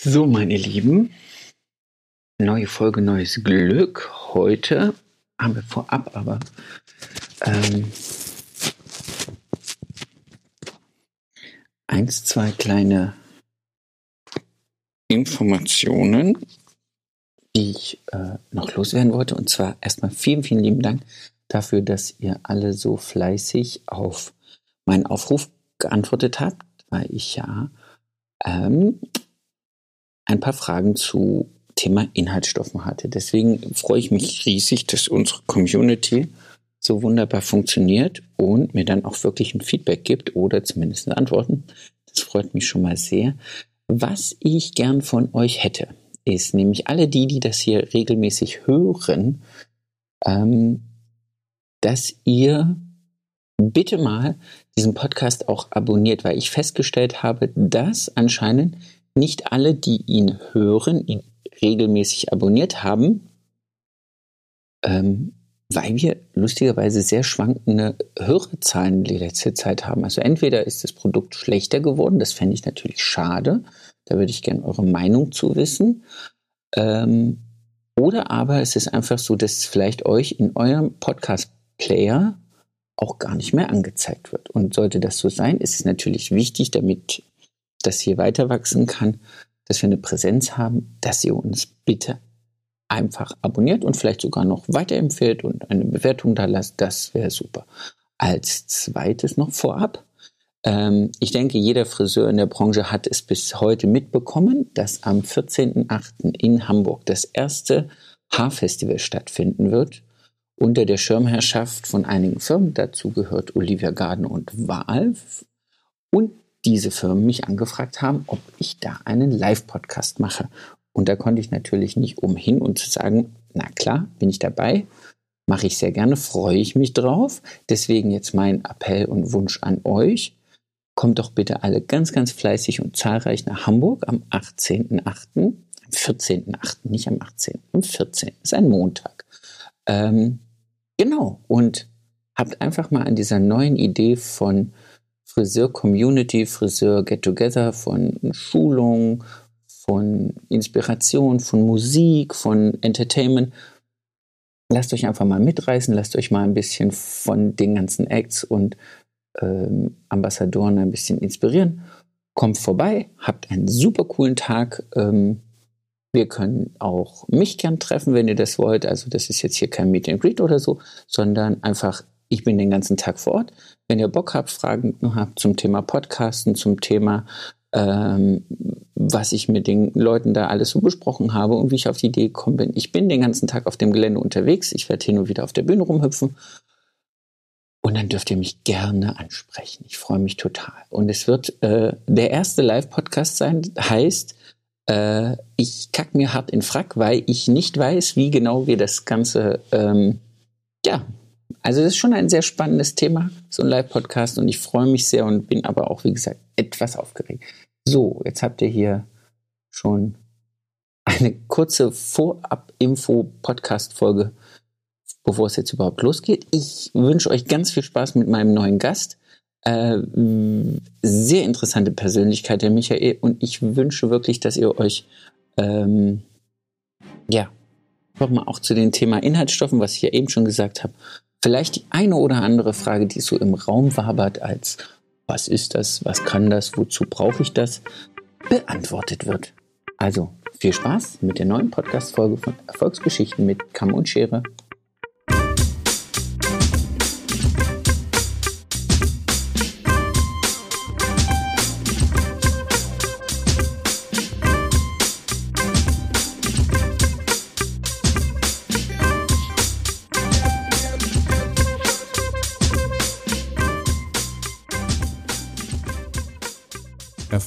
So, meine Lieben, neue Folge, neues Glück. Heute haben wir vorab aber ähm, eins, zwei kleine Informationen, die ich äh, noch loswerden wollte. Und zwar erstmal vielen, vielen lieben Dank dafür, dass ihr alle so fleißig auf meinen Aufruf geantwortet habt, weil ich ja ähm, ein paar Fragen zu Thema Inhaltsstoffen hatte. Deswegen freue ich mich riesig, dass unsere Community so wunderbar funktioniert und mir dann auch wirklich ein Feedback gibt oder zumindest Antworten. Das freut mich schon mal sehr. Was ich gern von euch hätte, ist nämlich alle die, die das hier regelmäßig hören, ähm, dass ihr bitte mal diesen Podcast auch abonniert, weil ich festgestellt habe, dass anscheinend nicht alle, die ihn hören, ihn regelmäßig abonniert haben, ähm, weil wir lustigerweise sehr schwankende Hörerzahlen die letzte Zeit haben. Also entweder ist das Produkt schlechter geworden, das fände ich natürlich schade, da würde ich gerne eure Meinung zu wissen. Ähm, oder aber es ist einfach so, dass vielleicht euch in eurem Podcast-Player auch gar nicht mehr angezeigt wird. Und sollte das so sein, ist es natürlich wichtig, damit das hier weiter wachsen kann, dass wir eine Präsenz haben, dass ihr uns bitte einfach abonniert und vielleicht sogar noch weiterempfehlt und eine Bewertung da lasst. Das wäre super. Als zweites noch vorab. Ähm, ich denke, jeder Friseur in der Branche hat es bis heute mitbekommen, dass am 14.08. in Hamburg das erste Haarfestival stattfinden wird unter der Schirmherrschaft von einigen Firmen. Dazu gehört Olivia Garden und Valve. Und diese Firmen mich angefragt haben, ob ich da einen Live-Podcast mache. Und da konnte ich natürlich nicht umhin und zu sagen, na klar, bin ich dabei, mache ich sehr gerne, freue ich mich drauf. Deswegen jetzt mein Appell und Wunsch an euch. Kommt doch bitte alle ganz, ganz fleißig und zahlreich nach Hamburg am 18.8., am 14.8., nicht am 18., am 14., ist ein Montag. Ähm, genau, und habt einfach mal an dieser neuen Idee von Friseur-Community, Friseur-Get-Together, von Schulung, von Inspiration, von Musik, von Entertainment. Lasst euch einfach mal mitreißen, lasst euch mal ein bisschen von den ganzen Acts und ähm, Ambassadoren ein bisschen inspirieren. Kommt vorbei, habt einen super coolen Tag. Ähm, wir können auch mich gern treffen, wenn ihr das wollt. Also das ist jetzt hier kein Meet and Greet oder so, sondern einfach, ich bin den ganzen Tag vor Ort. Wenn ihr Bock habt, Fragen habt zum Thema Podcasten, zum Thema, ähm, was ich mit den Leuten da alles so besprochen habe und wie ich auf die Idee gekommen bin. Ich bin den ganzen Tag auf dem Gelände unterwegs. Ich werde hin und wieder auf der Bühne rumhüpfen. Und dann dürft ihr mich gerne ansprechen. Ich freue mich total. Und es wird äh, der erste Live-Podcast sein, heißt, äh, ich kack mir hart in Frack, weil ich nicht weiß, wie genau wir das Ganze ähm, ja, also das ist schon ein sehr spannendes Thema, so ein Live-Podcast und ich freue mich sehr und bin aber auch, wie gesagt, etwas aufgeregt. So, jetzt habt ihr hier schon eine kurze Vorab-Info-Podcast-Folge, bevor es jetzt überhaupt losgeht. Ich wünsche euch ganz viel Spaß mit meinem neuen Gast. Äh, sehr interessante Persönlichkeit, der Michael, und ich wünsche wirklich, dass ihr euch ähm, ja, nochmal auch zu dem Thema Inhaltsstoffen, was ich ja eben schon gesagt habe, vielleicht die eine oder andere Frage, die so im Raum wabert, als was ist das, was kann das, wozu brauche ich das, beantwortet wird. Also viel Spaß mit der neuen Podcast-Folge von Erfolgsgeschichten mit Kamm und Schere.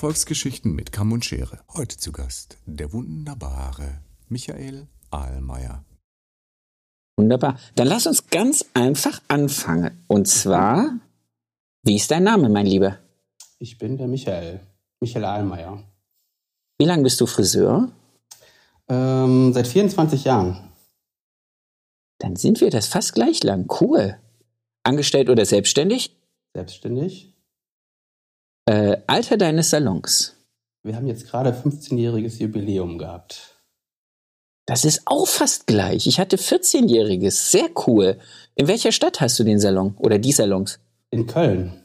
Erfolgsgeschichten mit Kamm und Schere. Heute zu Gast der wunderbare Michael Ahlmeier. Wunderbar. Dann lass uns ganz einfach anfangen. Und zwar, wie ist dein Name, mein Lieber? Ich bin der Michael. Michael Ahlmeier. Wie lange bist du Friseur? Ähm, seit 24 Jahren. Dann sind wir das fast gleich lang. Cool. Angestellt oder selbstständig? Selbstständig. Äh, Alter deines Salons? Wir haben jetzt gerade 15-jähriges Jubiläum gehabt. Das ist auch fast gleich. Ich hatte 14-jähriges. Sehr cool. In welcher Stadt hast du den Salon oder die Salons? In Köln.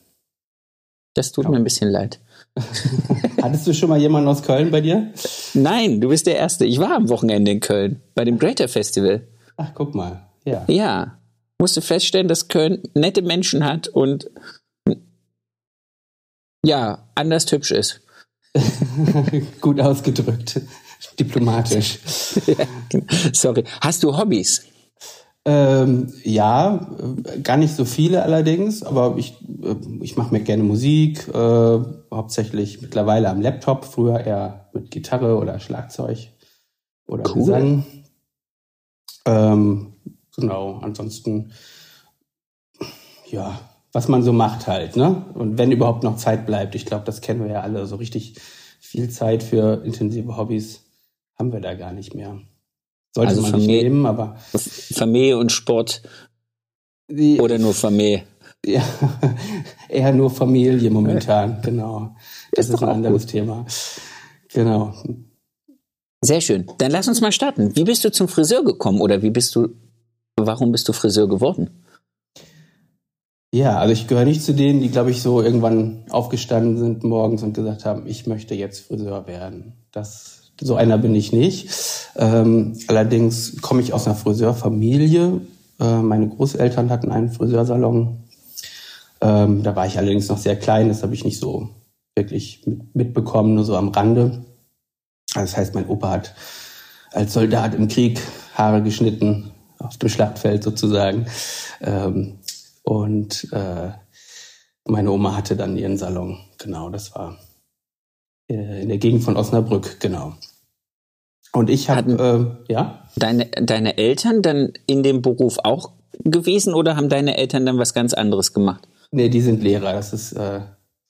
Das tut ja. mir ein bisschen leid. Hattest du schon mal jemanden aus Köln bei dir? Nein, du bist der Erste. Ich war am Wochenende in Köln bei dem Greater Festival. Ach, guck mal. Ja. Ja. Musste feststellen, dass Köln nette Menschen hat und ja, anders hübsch ist. Gut ausgedrückt. Diplomatisch. ja, genau. Sorry. Hast du Hobbys? Ähm, ja, gar nicht so viele allerdings, aber ich, äh, ich mache mir gerne Musik, äh, hauptsächlich mittlerweile am Laptop, früher eher mit Gitarre oder Schlagzeug oder cool. Gesang. Ähm, genau, ansonsten, ja, was man so macht halt, ne? Und wenn überhaupt noch Zeit bleibt, ich glaube, das kennen wir ja alle, so richtig viel Zeit für intensive Hobbys haben wir da gar nicht mehr. Sollte also man Familie, nicht nehmen, aber. Familie und Sport. Die, oder nur Familie? Ja, eher nur Familie momentan, genau. Das ist, ist ein anderes gut. Thema. Genau. Sehr schön. Dann lass uns mal starten. Wie bist du zum Friseur gekommen oder wie bist du, warum bist du Friseur geworden? Ja, also ich gehöre nicht zu denen, die, glaube ich, so irgendwann aufgestanden sind morgens und gesagt haben, ich möchte jetzt Friseur werden. Das so einer bin ich nicht. Ähm, allerdings komme ich aus einer Friseurfamilie. Äh, meine Großeltern hatten einen Friseursalon. Ähm, da war ich allerdings noch sehr klein, das habe ich nicht so wirklich mitbekommen, nur so am Rande. Also das heißt, mein Opa hat als Soldat im Krieg Haare geschnitten, auf dem Schlachtfeld sozusagen. Ähm, und äh, meine Oma hatte dann ihren Salon. Genau, das war äh, in der Gegend von Osnabrück, genau. Und ich habe, äh, ja. Deine, deine Eltern dann in dem Beruf auch gewesen oder haben deine Eltern dann was ganz anderes gemacht? Nee, die sind Lehrer, das ist äh,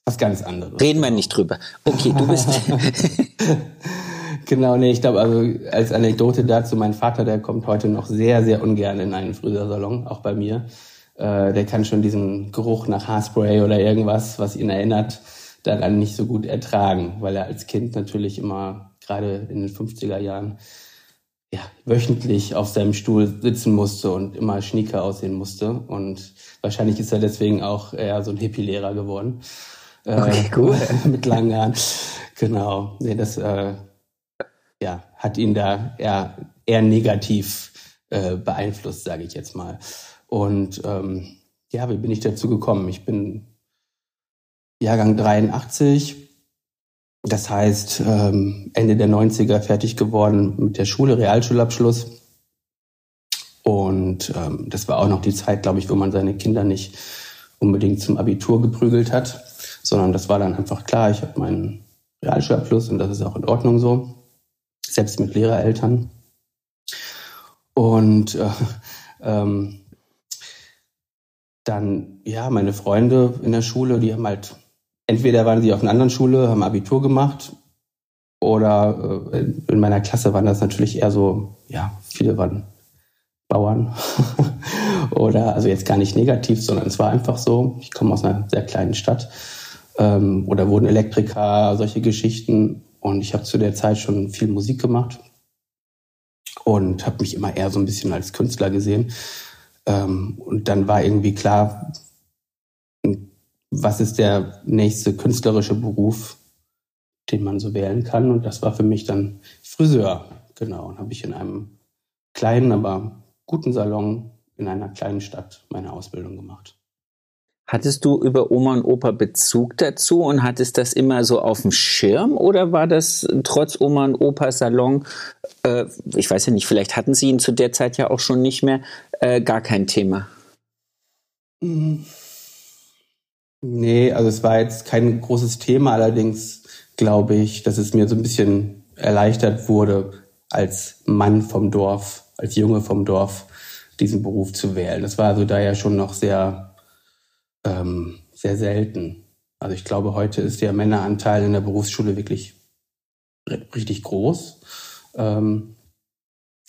was ganz anderes. Reden wir nicht drüber. Okay, du bist. genau, nee, ich glaube, also als Anekdote dazu, mein Vater, der kommt heute noch sehr, sehr ungern in einen Friseursalon, auch bei mir. Äh, der kann schon diesen Geruch nach Haarspray oder irgendwas, was ihn erinnert, daran nicht so gut ertragen, weil er als Kind natürlich immer, gerade in den 50er Jahren, ja, wöchentlich auf seinem Stuhl sitzen musste und immer schnieke aussehen musste. Und wahrscheinlich ist er deswegen auch eher so ein Hippie-Lehrer geworden. Äh, okay, cool. mit langen Haaren. Genau. Nee, das äh, ja, hat ihn da eher, eher negativ äh, beeinflusst, sage ich jetzt mal. Und ähm, ja, wie bin ich dazu gekommen? Ich bin Jahrgang 83. Das heißt, ähm, Ende der 90er fertig geworden mit der Schule, Realschulabschluss. Und ähm, das war auch noch die Zeit, glaube ich, wo man seine Kinder nicht unbedingt zum Abitur geprügelt hat, sondern das war dann einfach klar, ich habe meinen Realschulabschluss und das ist auch in Ordnung so, selbst mit Lehrereltern. Und äh, ähm, dann, ja, meine Freunde in der Schule, die haben halt entweder waren sie auf einer anderen Schule, haben Abitur gemacht, oder äh, in meiner Klasse waren das natürlich eher so, ja, viele waren Bauern. oder, also jetzt gar nicht negativ, sondern es war einfach so. Ich komme aus einer sehr kleinen Stadt. Ähm, oder wurden Elektriker, solche Geschichten. Und ich habe zu der Zeit schon viel Musik gemacht und habe mich immer eher so ein bisschen als Künstler gesehen. Ähm, und dann war irgendwie klar, was ist der nächste künstlerische Beruf, den man so wählen kann. Und das war für mich dann Friseur. Genau. Und habe ich in einem kleinen, aber guten Salon in einer kleinen Stadt meine Ausbildung gemacht. Hattest du über Oma und Opa Bezug dazu und hattest das immer so auf dem Schirm oder war das trotz Oma und Opa Salon, äh, ich weiß ja nicht, vielleicht hatten sie ihn zu der Zeit ja auch schon nicht mehr, äh, gar kein Thema? Nee, also es war jetzt kein großes Thema, allerdings glaube ich, dass es mir so ein bisschen erleichtert wurde, als Mann vom Dorf, als Junge vom Dorf, diesen Beruf zu wählen. Das war also da ja schon noch sehr, ähm, sehr selten. Also ich glaube, heute ist der Männeranteil in der Berufsschule wirklich richtig groß. Ähm,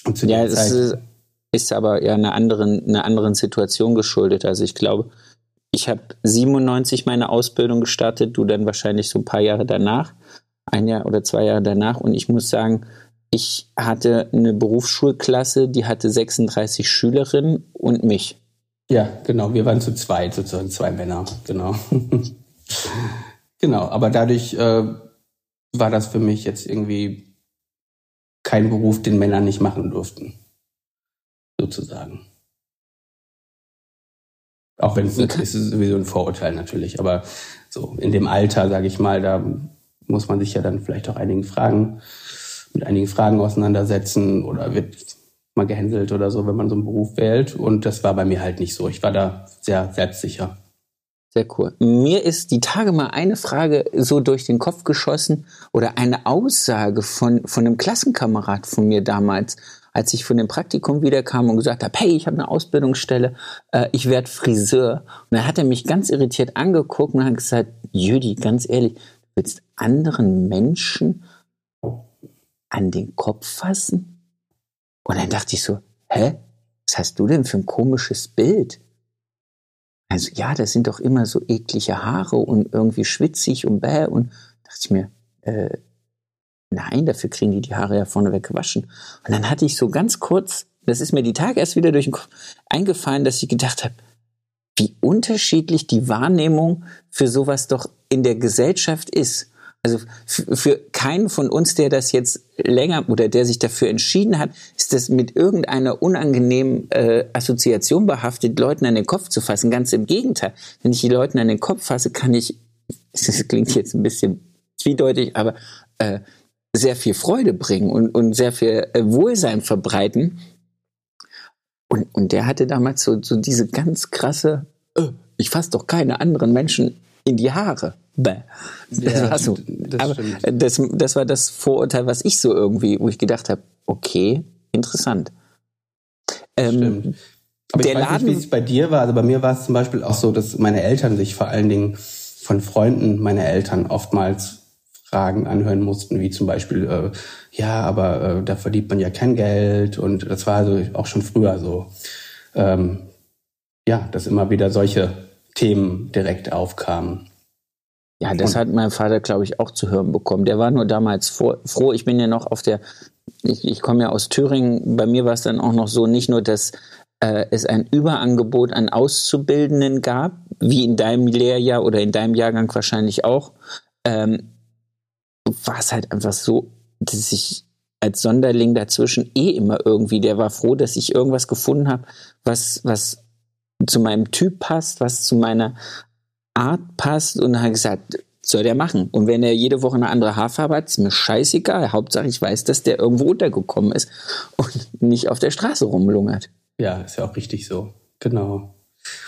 und zu ja, der Zeit ist, ist aber ja einer anderen, einer anderen Situation geschuldet. Also ich glaube, ich habe 97 meine Ausbildung gestartet, du dann wahrscheinlich so ein paar Jahre danach. ein Jahr oder zwei Jahre danach. Und ich muss sagen, ich hatte eine Berufsschulklasse, die hatte 36 Schülerinnen und mich. Ja, genau. Wir waren zu zweit, sozusagen zwei Männer. Genau. genau. Aber dadurch äh, war das für mich jetzt irgendwie kein Beruf, den Männer nicht machen durften. Sozusagen. Auch wenn es okay. ist sowieso ein Vorurteil natürlich, aber so in dem Alter, sage ich mal, da muss man sich ja dann vielleicht auch einigen Fragen mit einigen Fragen auseinandersetzen oder wird mal gehänselt oder so, wenn man so einen Beruf wählt. Und das war bei mir halt nicht so. Ich war da sehr selbstsicher. Sehr cool. Mir ist die Tage mal eine Frage so durch den Kopf geschossen oder eine Aussage von, von einem Klassenkamerad von mir damals, als ich von dem Praktikum wiederkam und gesagt habe, hey, ich habe eine Ausbildungsstelle, äh, ich werde Friseur. Und dann hat er mich ganz irritiert angeguckt und hat gesagt, Jüdi, ganz ehrlich, du willst anderen Menschen an den Kopf fassen? Und dann dachte ich so, hä? Was hast du denn für ein komisches Bild? Also ja, das sind doch immer so eklige Haare und irgendwie schwitzig und bäh. Und dachte ich mir, äh, nein, dafür kriegen die die Haare ja vorneweg gewaschen. Und dann hatte ich so ganz kurz, das ist mir die Tage erst wieder durch den Kopf eingefallen, dass ich gedacht habe, wie unterschiedlich die Wahrnehmung für sowas doch in der Gesellschaft ist. Also für keinen von uns, der das jetzt länger oder der sich dafür entschieden hat, ist das mit irgendeiner unangenehmen äh, Assoziation behaftet, Leuten an den Kopf zu fassen. Ganz im Gegenteil. Wenn ich die Leuten an den Kopf fasse, kann ich, das klingt jetzt ein bisschen zwiedeutig, aber äh, sehr viel Freude bringen und, und sehr viel äh, Wohlsein verbreiten. Und, und der hatte damals so, so diese ganz krasse, äh, ich fasse doch keine anderen Menschen in die Haare. Bäh. Das ja, war so. Das Aber das, das war das Vorurteil, was ich so irgendwie, wo ich gedacht habe, okay, interessant. Ähm, Stimmt. Aber der ich weiß Laden, nicht, wie es bei dir war. Also bei mir war es zum Beispiel auch so, dass meine Eltern sich vor allen Dingen von Freunden meiner Eltern oftmals Fragen anhören mussten, wie zum Beispiel, äh, ja, aber äh, da verdient man ja kein Geld. Und das war also auch schon früher so. Ähm, ja, dass immer wieder solche Themen direkt aufkamen. Ja, das hat mein Vater, glaube ich, auch zu hören bekommen. Der war nur damals froh. Ich bin ja noch auf der, ich, ich komme ja aus Thüringen. Bei mir war es dann auch noch so, nicht nur, dass äh, es ein Überangebot an Auszubildenden gab, wie in deinem Lehrjahr oder in deinem Jahrgang wahrscheinlich auch, ähm, war es halt einfach so, dass ich als Sonderling dazwischen eh immer irgendwie, der war froh, dass ich irgendwas gefunden habe, was, was zu meinem Typ passt, was zu meiner Art passt und hat gesagt, soll der machen. Und wenn er jede Woche eine andere Haarfarbe hat, ist mir scheißegal. Hauptsache ich weiß, dass der irgendwo untergekommen ist und nicht auf der Straße rumlungert. Ja, ist ja auch richtig so. Genau.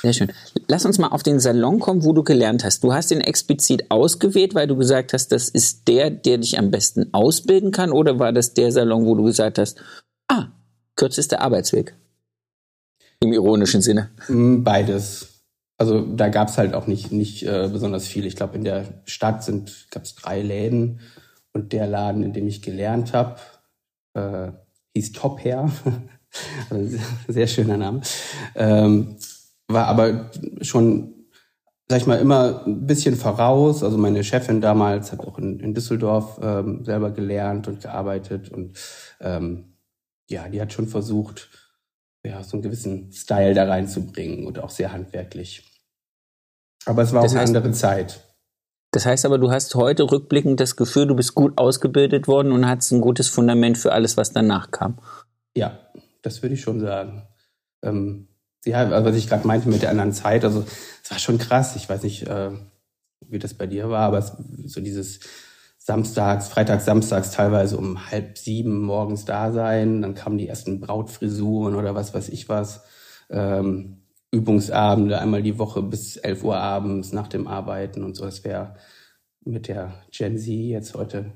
Sehr schön. Lass uns mal auf den Salon kommen, wo du gelernt hast. Du hast ihn explizit ausgewählt, weil du gesagt hast, das ist der, der dich am besten ausbilden kann, oder war das der Salon, wo du gesagt hast, ah, kürzester Arbeitsweg? Im ironischen Sinne. Mm, beides. Also da gab es halt auch nicht, nicht äh, besonders viel. Ich glaube, in der Stadt gab es drei Läden und der Laden, in dem ich gelernt habe, äh, hieß Top Hair. also sehr schöner Name. Ähm, war aber schon, sag ich mal, immer ein bisschen voraus. Also meine Chefin damals hat auch in, in Düsseldorf ähm, selber gelernt und gearbeitet und ähm, ja, die hat schon versucht, ja, so einen gewissen Style da reinzubringen und auch sehr handwerklich. Aber es war das auch eine heißt, andere Zeit. Das heißt aber, du hast heute rückblickend das Gefühl, du bist gut ausgebildet worden und hast ein gutes Fundament für alles, was danach kam. Ja, das würde ich schon sagen. Ähm, ja, was ich gerade meinte mit der anderen Zeit, also es war schon krass. Ich weiß nicht, äh, wie das bei dir war, aber es, so dieses samstags, freitags, samstags teilweise um halb sieben morgens da sein, dann kamen die ersten Brautfrisuren oder was weiß ich was. Ähm, Übungsabende einmal die Woche bis 11 Uhr abends nach dem Arbeiten und so. Das wäre mit der Gen Z jetzt heute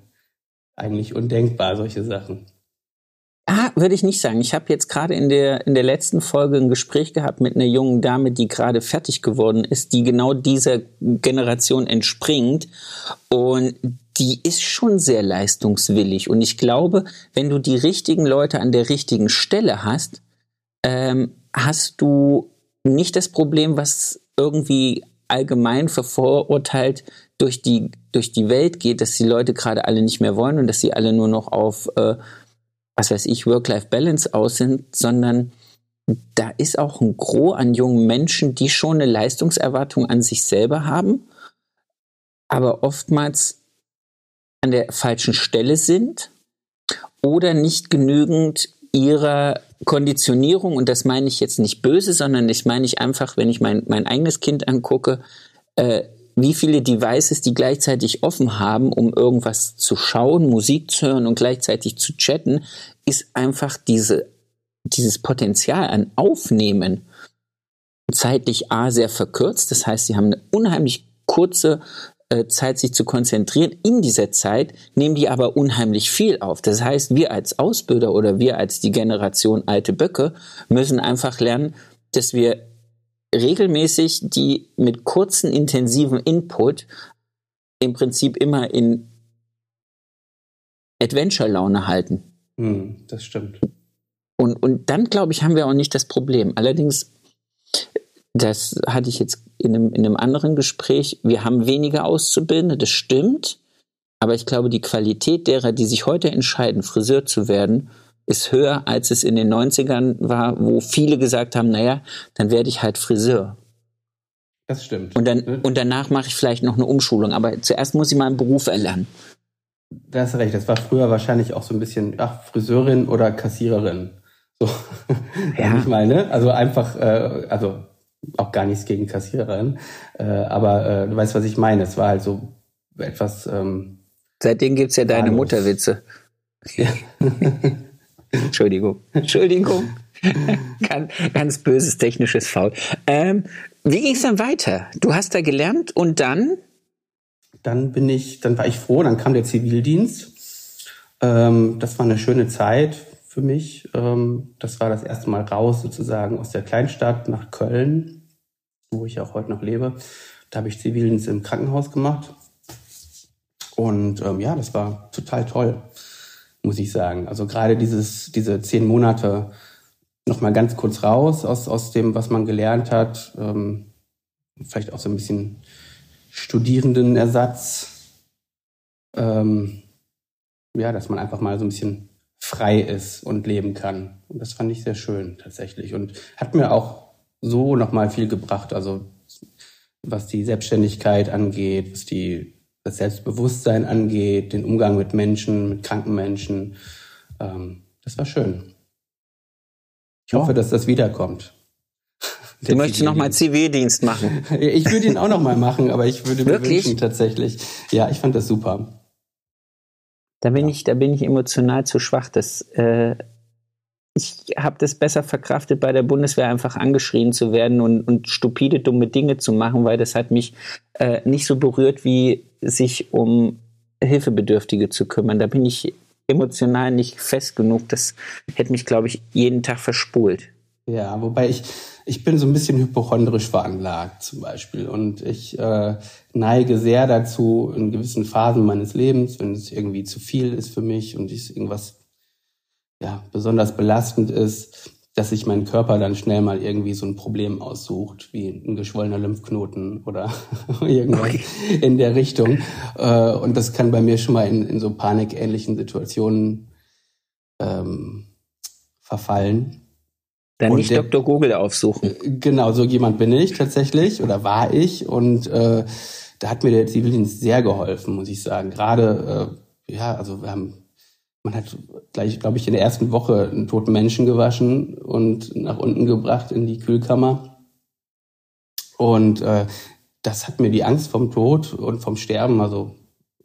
eigentlich undenkbar, solche Sachen. Ah, würde ich nicht sagen. Ich habe jetzt gerade in der, in der letzten Folge ein Gespräch gehabt mit einer jungen Dame, die gerade fertig geworden ist, die genau dieser Generation entspringt. Und die ist schon sehr leistungswillig. Und ich glaube, wenn du die richtigen Leute an der richtigen Stelle hast, ähm, hast du nicht das Problem, was irgendwie allgemein vervorurteilt durch die, durch die Welt geht, dass die Leute gerade alle nicht mehr wollen und dass sie alle nur noch auf, äh, was weiß ich, Work-Life-Balance aus sind, sondern da ist auch ein Gros an jungen Menschen, die schon eine Leistungserwartung an sich selber haben, aber oftmals an der falschen Stelle sind oder nicht genügend ihrer Konditionierung, und das meine ich jetzt nicht böse, sondern das meine ich einfach, wenn ich mein, mein eigenes Kind angucke, äh, wie viele Devices die gleichzeitig offen haben, um irgendwas zu schauen, Musik zu hören und gleichzeitig zu chatten, ist einfach diese, dieses Potenzial an Aufnehmen zeitlich A sehr verkürzt. Das heißt, sie haben eine unheimlich kurze äh, Zeit, sich zu konzentrieren. In dieser Zeit nehmen die aber unheimlich viel auf. Das heißt, wir als Ausbilder oder wir als die Generation alte Böcke müssen einfach lernen, dass wir regelmäßig die mit kurzen, intensiven Input im Prinzip immer in Adventure-Laune halten. Hm, das stimmt. Und, und dann, glaube ich, haben wir auch nicht das Problem. Allerdings, das hatte ich jetzt in einem, in einem anderen Gespräch, wir haben weniger Auszubildende, das stimmt. Aber ich glaube, die Qualität derer, die sich heute entscheiden, Friseur zu werden, ist höher, als es in den 90ern war, wo viele gesagt haben, naja, dann werde ich halt Friseur. Das stimmt. Und, dann, und danach mache ich vielleicht noch eine Umschulung. Aber zuerst muss ich mal einen Beruf erlernen. Da hast recht. Das war früher wahrscheinlich auch so ein bisschen, ach, Friseurin oder Kassiererin. So. Ja. ich meine, also einfach, äh, also auch gar nichts gegen Kassiererin. Äh, aber äh, du weißt, was ich meine. Es war halt so etwas. Ähm, Seitdem gibt's ja deine Mutterwitze. Ja. Entschuldigung. Entschuldigung. ganz, ganz böses technisches Foul. Ähm, wie ging es dann weiter? Du hast da gelernt und dann? Dann bin ich, dann war ich froh, dann kam der Zivildienst. Ähm, das war eine schöne Zeit für mich. Ähm, das war das erste Mal raus sozusagen aus der Kleinstadt nach Köln, wo ich auch heute noch lebe. Da habe ich Zivildienst im Krankenhaus gemacht. Und ähm, ja, das war total toll muss ich sagen. Also gerade dieses, diese zehn Monate noch mal ganz kurz raus aus, aus dem, was man gelernt hat, ähm, vielleicht auch so ein bisschen Studierendenersatz, ähm, ja, dass man einfach mal so ein bisschen frei ist und leben kann. Und das fand ich sehr schön tatsächlich und hat mir auch so noch mal viel gebracht. Also was die Selbstständigkeit angeht, was die das Selbstbewusstsein angeht, den Umgang mit Menschen, mit kranken Menschen. Ähm, das war schön. Ich hoffe, dass das wiederkommt. Du möchtest nochmal Zivildienst machen. Ich würde ihn auch nochmal machen, aber ich würde mir wünschen tatsächlich. Ja, ich fand das super. Da bin ja. ich, da bin ich emotional zu schwach. Das äh, ich habe das besser verkraftet, bei der Bundeswehr einfach angeschrien zu werden und, und stupide, dumme Dinge zu machen, weil das hat mich äh, nicht so berührt, wie sich um Hilfebedürftige zu kümmern. Da bin ich emotional nicht fest genug. Das hätte mich, glaube ich, jeden Tag verspult. Ja, wobei ich, ich bin so ein bisschen hypochondrisch veranlagt zum Beispiel. Und ich äh, neige sehr dazu, in gewissen Phasen meines Lebens, wenn es irgendwie zu viel ist für mich und ich irgendwas ja, besonders belastend ist, dass sich mein Körper dann schnell mal irgendwie so ein Problem aussucht, wie ein geschwollener Lymphknoten oder irgendwas okay. in der Richtung. Äh, und das kann bei mir schon mal in, in so panikähnlichen Situationen ähm, verfallen. Dann und nicht der, Dr. Google aufsuchen. Genau, so jemand bin ich tatsächlich oder war ich. Und äh, da hat mir der Zivildienst sehr geholfen, muss ich sagen. Gerade, äh, ja, also wir haben man hat gleich, glaube ich, in der ersten Woche einen toten Menschen gewaschen und nach unten gebracht in die Kühlkammer. Und äh, das hat mir die Angst vom Tod und vom Sterben also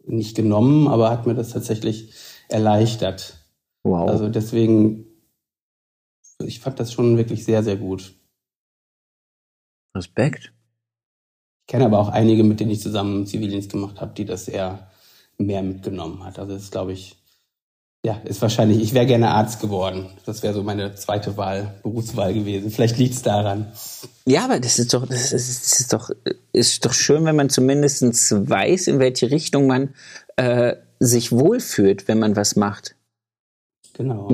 nicht genommen, aber hat mir das tatsächlich erleichtert. Wow. Also deswegen, ich fand das schon wirklich sehr, sehr gut. Respekt. Ich kenne aber auch einige, mit denen ich zusammen Zivildienst gemacht habe, die das eher mehr mitgenommen hat. Also das ist, glaube ich, ja, ist wahrscheinlich, ich wäre gerne Arzt geworden. Das wäre so meine zweite Wahl, Berufswahl gewesen. Vielleicht liegt es daran. Ja, aber das ist doch, das ist, das ist doch, ist doch schön, wenn man zumindest weiß, in welche Richtung man äh, sich wohlfühlt, wenn man was macht. Genau.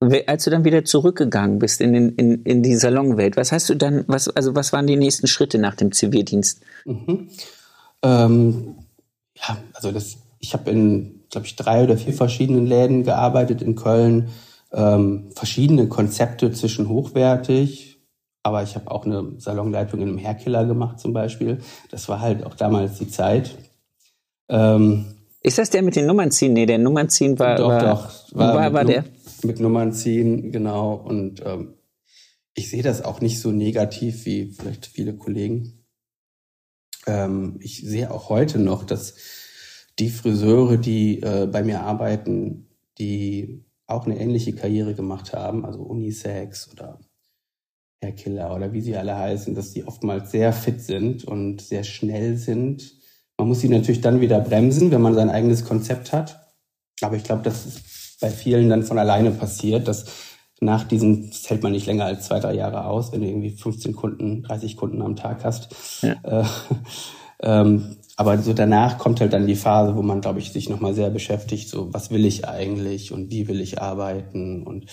Als du dann wieder zurückgegangen bist in, in, in, in die Salonwelt, was hast du dann, was, also was waren die nächsten Schritte nach dem Zivildienst? Mhm. Ähm, ja, also das, ich habe in, glaube ich, drei oder vier verschiedenen Läden gearbeitet in Köln. Ähm, verschiedene Konzepte zwischen hochwertig, aber ich habe auch eine Salonleitung in einem Herkiller gemacht zum Beispiel. Das war halt auch damals die Zeit. Ähm, ist das der mit den Nummern ziehen? Nee, der Nummern ziehen war. Doch, war, doch. War, war, war der. Mit Nummern ziehen, genau. Und ähm, ich sehe das auch nicht so negativ wie vielleicht viele Kollegen. Ähm, ich sehe auch heute noch, dass die Friseure, die äh, bei mir arbeiten, die auch eine ähnliche Karriere gemacht haben, also Unisex oder Herr Killer oder wie sie alle heißen, dass die oftmals sehr fit sind und sehr schnell sind man muss sie natürlich dann wieder bremsen, wenn man sein eigenes Konzept hat. Aber ich glaube, das ist bei vielen dann von alleine passiert, dass nach diesem, das hält man nicht länger als zwei, drei Jahre aus, wenn du irgendwie 15 Kunden, 30 Kunden am Tag hast. Ja. Äh, ähm, aber so danach kommt halt dann die Phase, wo man, glaube ich, sich nochmal sehr beschäftigt, so was will ich eigentlich und wie will ich arbeiten und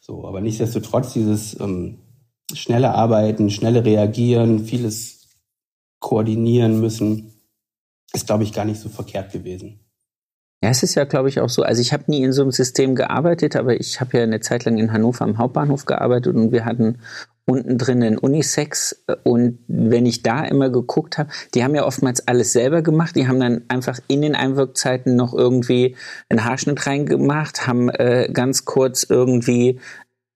so. Aber nichtsdestotrotz dieses ähm, schnelle Arbeiten, schnelle Reagieren, vieles koordinieren müssen, ist, glaube ich, gar nicht so verkehrt gewesen. Ja, es ist ja, glaube ich, auch so. Also ich habe nie in so einem System gearbeitet, aber ich habe ja eine Zeit lang in Hannover am Hauptbahnhof gearbeitet und wir hatten unten drin einen Unisex und wenn ich da immer geguckt habe, die haben ja oftmals alles selber gemacht. Die haben dann einfach in den Einwirkzeiten noch irgendwie einen Haarschnitt reingemacht, haben äh, ganz kurz irgendwie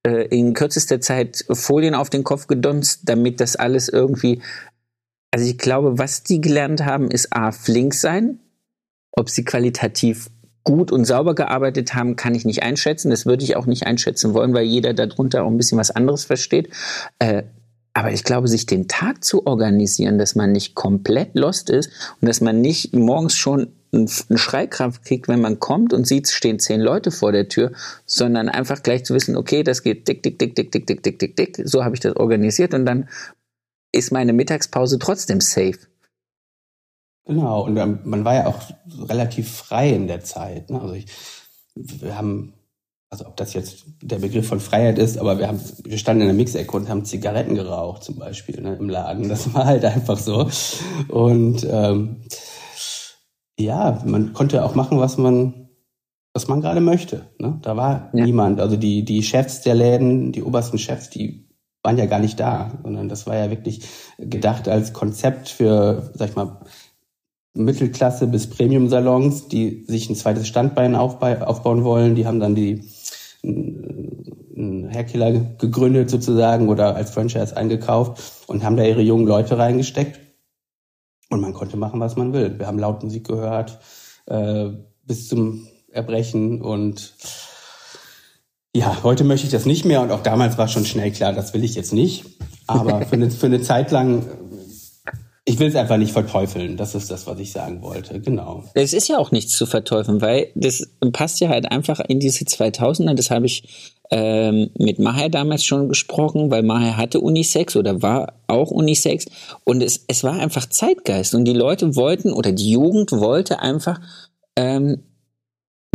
äh, in kürzester Zeit Folien auf den Kopf gedonst, damit das alles irgendwie also ich glaube, was die gelernt haben, ist A, flink sein. Ob sie qualitativ gut und sauber gearbeitet haben, kann ich nicht einschätzen. Das würde ich auch nicht einschätzen wollen, weil jeder darunter auch ein bisschen was anderes versteht. Äh, aber ich glaube, sich den Tag zu organisieren, dass man nicht komplett lost ist und dass man nicht morgens schon einen Schreikrampf kriegt, wenn man kommt und sieht, es stehen zehn Leute vor der Tür, sondern einfach gleich zu wissen, okay, das geht dick, dick, dick, dick, dick, dick, dick, dick, dick. So habe ich das organisiert und dann ist meine Mittagspause trotzdem safe. Genau, und man war ja auch relativ frei in der Zeit. Ne? Also ich, wir haben, also ob das jetzt der Begriff von Freiheit ist, aber wir haben, wir standen in der Mixecke und haben Zigaretten geraucht zum Beispiel ne, im Laden. Das war halt einfach so. Und ähm, ja, man konnte auch machen, was man, was man gerade möchte. Ne? Da war ja. niemand. Also die, die Chefs der Läden, die obersten Chefs, die waren ja gar nicht da, sondern das war ja wirklich gedacht als Konzept für, sag ich mal, Mittelklasse bis Premium-Salons, die sich ein zweites Standbein aufbauen wollen. Die haben dann die einen Herkiller gegründet sozusagen oder als Franchise eingekauft und haben da ihre jungen Leute reingesteckt. Und man konnte machen, was man will. Wir haben laut Musik gehört äh, bis zum Erbrechen und ja, heute möchte ich das nicht mehr und auch damals war schon schnell klar, das will ich jetzt nicht. Aber für eine, für eine Zeit lang, ich will es einfach nicht verteufeln. Das ist das, was ich sagen wollte. Genau. Es ist ja auch nichts zu verteufeln, weil das passt ja halt einfach in diese 2000er. Das habe ich ähm, mit Maher damals schon gesprochen, weil Maher hatte Unisex oder war auch Unisex und es, es war einfach Zeitgeist und die Leute wollten oder die Jugend wollte einfach ähm,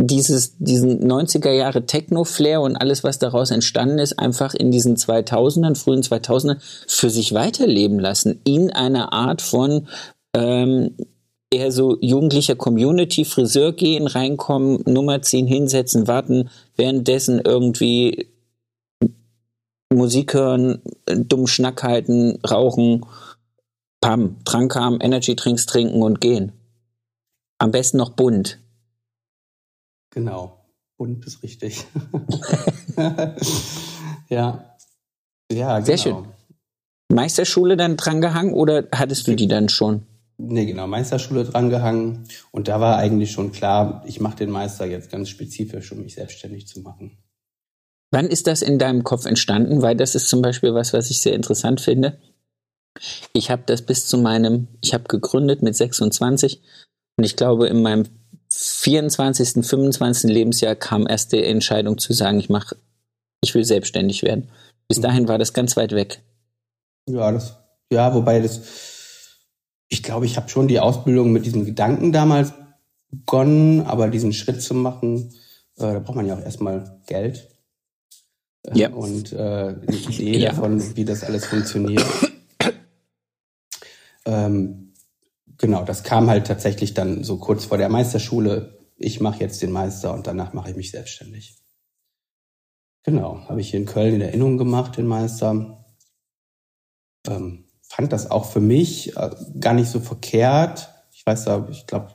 dieses, diesen 90er Jahre Techno-Flair und alles, was daraus entstanden ist, einfach in diesen 2000ern, frühen 2000ern für sich weiterleben lassen. In einer Art von ähm, eher so jugendlicher Community, Friseur gehen, reinkommen, Nummer ziehen, hinsetzen, warten, währenddessen irgendwie Musik hören, dumm Schnack halten, rauchen, pam, Trank haben, Energy Drinks trinken und gehen. Am besten noch bunt. Genau. Bunt ist richtig. ja. Ja, genau. Sehr schön. Meisterschule dann drangehangen oder hattest du die dann schon? Nee, genau, Meisterschule drangehangen. Und da war eigentlich schon klar, ich mache den Meister jetzt ganz spezifisch, um mich selbstständig zu machen. Wann ist das in deinem Kopf entstanden? Weil das ist zum Beispiel was, was ich sehr interessant finde. Ich habe das bis zu meinem, ich habe gegründet mit 26 und ich glaube, in meinem 24., 25. Lebensjahr kam erst die Entscheidung zu sagen, ich mache, ich will selbstständig werden. Bis mhm. dahin war das ganz weit weg. Ja, das, ja, wobei das, ich glaube, ich habe schon die Ausbildung mit diesem Gedanken damals begonnen, aber diesen Schritt zu machen, äh, da braucht man ja auch erstmal Geld. Äh, ja. Und äh, eine Idee ja. davon, wie das alles funktioniert. ähm, genau, das kam halt tatsächlich dann so kurz vor der Meisterschule. Ich mache jetzt den Meister und danach mache ich mich selbstständig. Genau, habe ich hier in Köln in Erinnerung gemacht, den Meister. Ähm, fand das auch für mich äh, gar nicht so verkehrt. Ich weiß da, ich glaube,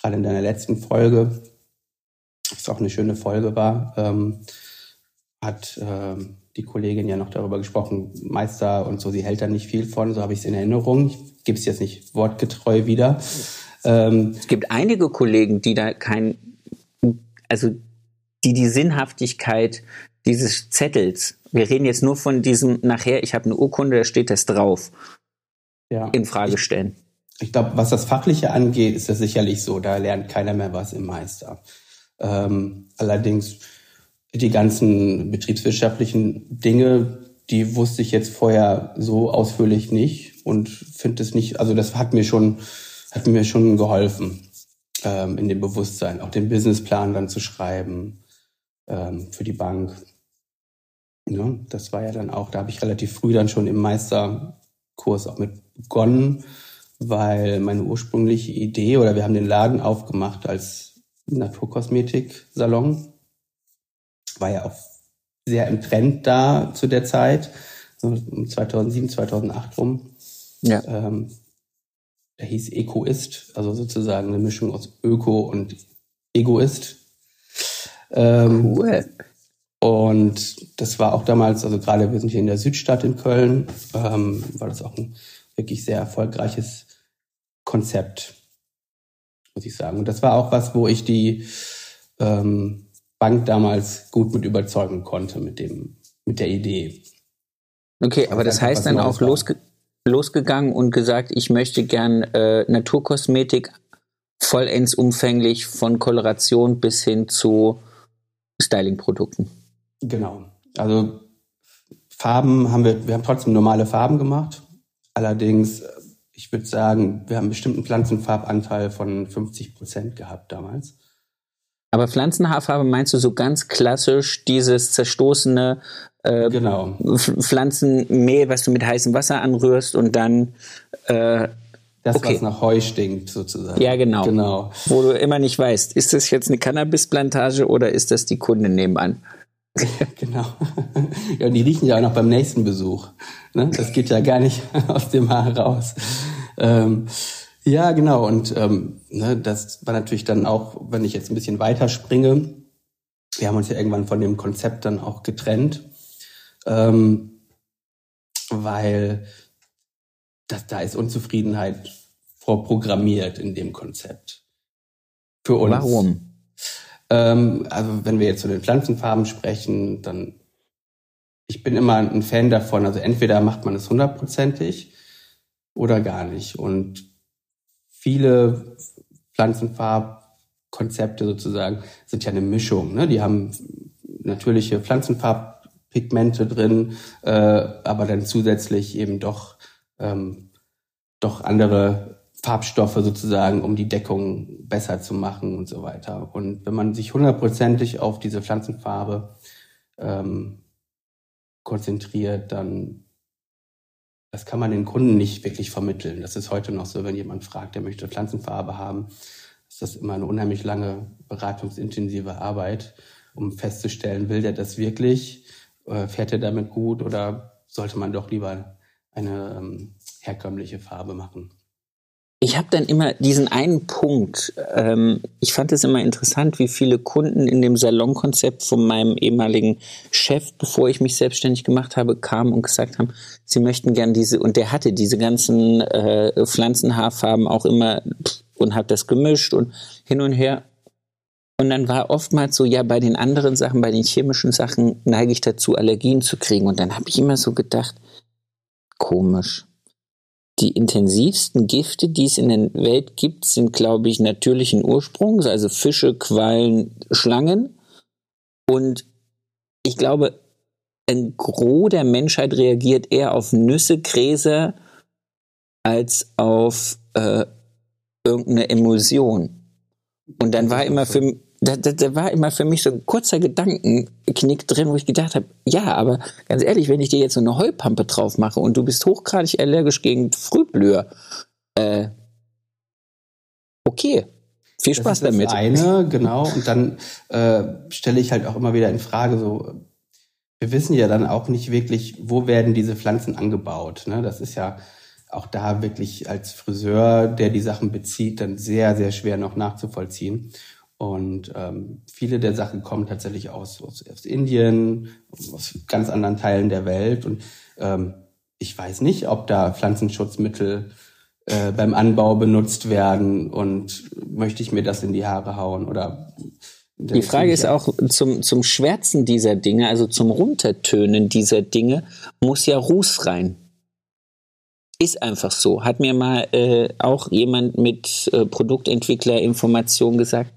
gerade in deiner letzten Folge, was auch eine schöne Folge war, ähm, hat ähm, die Kollegin ja noch darüber gesprochen, Meister und so, sie hält da nicht viel von, so habe ich es in Erinnerung. Ich gebe es jetzt nicht wortgetreu wieder. Ähm, es gibt einige Kollegen, die da kein, also die die Sinnhaftigkeit dieses Zettels, wir reden jetzt nur von diesem nachher, ich habe eine Urkunde, da steht das drauf, ja. in Frage stellen. Ich, ich glaube, was das Fachliche angeht, ist das sicherlich so, da lernt keiner mehr was im Meister. Ähm, allerdings die ganzen betriebswirtschaftlichen Dinge, die wusste ich jetzt vorher so ausführlich nicht und finde es nicht, also das hat mir schon, hat mir schon geholfen ähm, in dem Bewusstsein, auch den Businessplan dann zu schreiben ähm, für die Bank. Ja, das war ja dann auch, da habe ich relativ früh dann schon im Meisterkurs auch mit begonnen, weil meine ursprüngliche Idee oder wir haben den Laden aufgemacht als Naturkosmetik-Salon. War ja auch sehr im Trend da zu der Zeit, so 2007, 2008 rum. Ja. Ähm, der hieß Ecoist, also sozusagen eine Mischung aus Öko und Egoist. Ähm, cool. Und das war auch damals, also gerade wir sind hier in der Südstadt in Köln, ähm, war das auch ein wirklich sehr erfolgreiches Konzept, muss ich sagen. Und das war auch was, wo ich die ähm, Bank damals gut mit überzeugen konnte mit dem, mit der Idee. Okay, aber das heißt dann auch losge losgegangen und gesagt, ich möchte gern äh, Naturkosmetik vollends umfänglich von Koloration bis hin zu Styling-Produkten. Genau. Also Farben haben wir, wir haben trotzdem normale Farben gemacht. Allerdings, ich würde sagen, wir haben einen bestimmten Pflanzenfarbanteil von 50 Prozent gehabt damals. Aber Pflanzenhaarfarbe meinst du so ganz klassisch dieses zerstoßene äh, genau. Pflanzenmehl, was du mit heißem Wasser anrührst und dann äh, das, okay. was nach Heu stinkt, sozusagen. Ja, genau. genau. Wo du immer nicht weißt, ist das jetzt eine Cannabisplantage oder ist das die Kunde nebenan? genau. Ja, und die riechen ja auch noch beim nächsten Besuch. Ne? Das geht ja gar nicht aus dem Haar raus. Ähm, ja, genau. Und ähm, ne, das war natürlich dann auch, wenn ich jetzt ein bisschen weiter springe, wir haben uns ja irgendwann von dem Konzept dann auch getrennt, ähm, weil das, da ist Unzufriedenheit vorprogrammiert in dem Konzept. Für uns. Warum? Ähm, also wenn wir jetzt zu den Pflanzenfarben sprechen, dann ich bin immer ein Fan davon. Also entweder macht man es hundertprozentig oder gar nicht. Und viele Pflanzenfarbkonzepte sozusagen sind ja eine Mischung. Ne? Die haben natürliche Pflanzenfarbpigmente drin, äh, aber dann zusätzlich eben doch ähm, doch andere Farbstoffe sozusagen, um die Deckung besser zu machen und so weiter. Und wenn man sich hundertprozentig auf diese Pflanzenfarbe ähm, konzentriert, dann das kann man den Kunden nicht wirklich vermitteln. Das ist heute noch so, wenn jemand fragt, der möchte Pflanzenfarbe haben, ist das immer eine unheimlich lange beratungsintensive Arbeit, um festzustellen, will der das wirklich, äh, fährt er damit gut oder sollte man doch lieber eine ähm, herkömmliche Farbe machen ich habe dann immer diesen einen Punkt. Ähm, ich fand es immer interessant, wie viele Kunden in dem Salonkonzept von meinem ehemaligen Chef, bevor ich mich selbstständig gemacht habe, kamen und gesagt haben, sie möchten gern diese, und der hatte diese ganzen äh, Pflanzenhaarfarben auch immer und hat das gemischt und hin und her. Und dann war oftmals so, ja, bei den anderen Sachen, bei den chemischen Sachen neige ich dazu, Allergien zu kriegen. Und dann habe ich immer so gedacht, komisch die intensivsten Gifte, die es in der Welt gibt, sind, glaube ich, natürlichen Ursprungs, also Fische, Quallen, Schlangen. Und ich glaube, ein Gros der Menschheit reagiert eher auf Nüsse, Gräser als auf äh, irgendeine Emulsion. Und dann war immer für, da, da, da war immer für mich so ein kurzer Gedankenknick drin, wo ich gedacht habe, ja, aber ganz ehrlich, wenn ich dir jetzt so eine Heupampe drauf mache und du bist hochgradig allergisch gegen Frühblüher, äh, Okay. Viel Spaß das ist damit. Das eine, genau. Und dann äh, stelle ich halt auch immer wieder in Frage, so, wir wissen ja dann auch nicht wirklich, wo werden diese Pflanzen angebaut. Ne? Das ist ja auch da wirklich als Friseur, der die Sachen bezieht, dann sehr, sehr schwer noch nachzuvollziehen. Und ähm, viele der Sachen kommen tatsächlich aus, aus, aus Indien, aus ganz anderen Teilen der Welt. Und ähm, ich weiß nicht, ob da Pflanzenschutzmittel äh, beim Anbau benutzt werden und möchte ich mir das in die Haare hauen oder die Frage ist auch zum, zum Schwärzen dieser Dinge, also zum Runtertönen dieser Dinge, muss ja Ruß rein. Ist einfach so. Hat mir mal äh, auch jemand mit äh, Produktentwicklerinformation gesagt.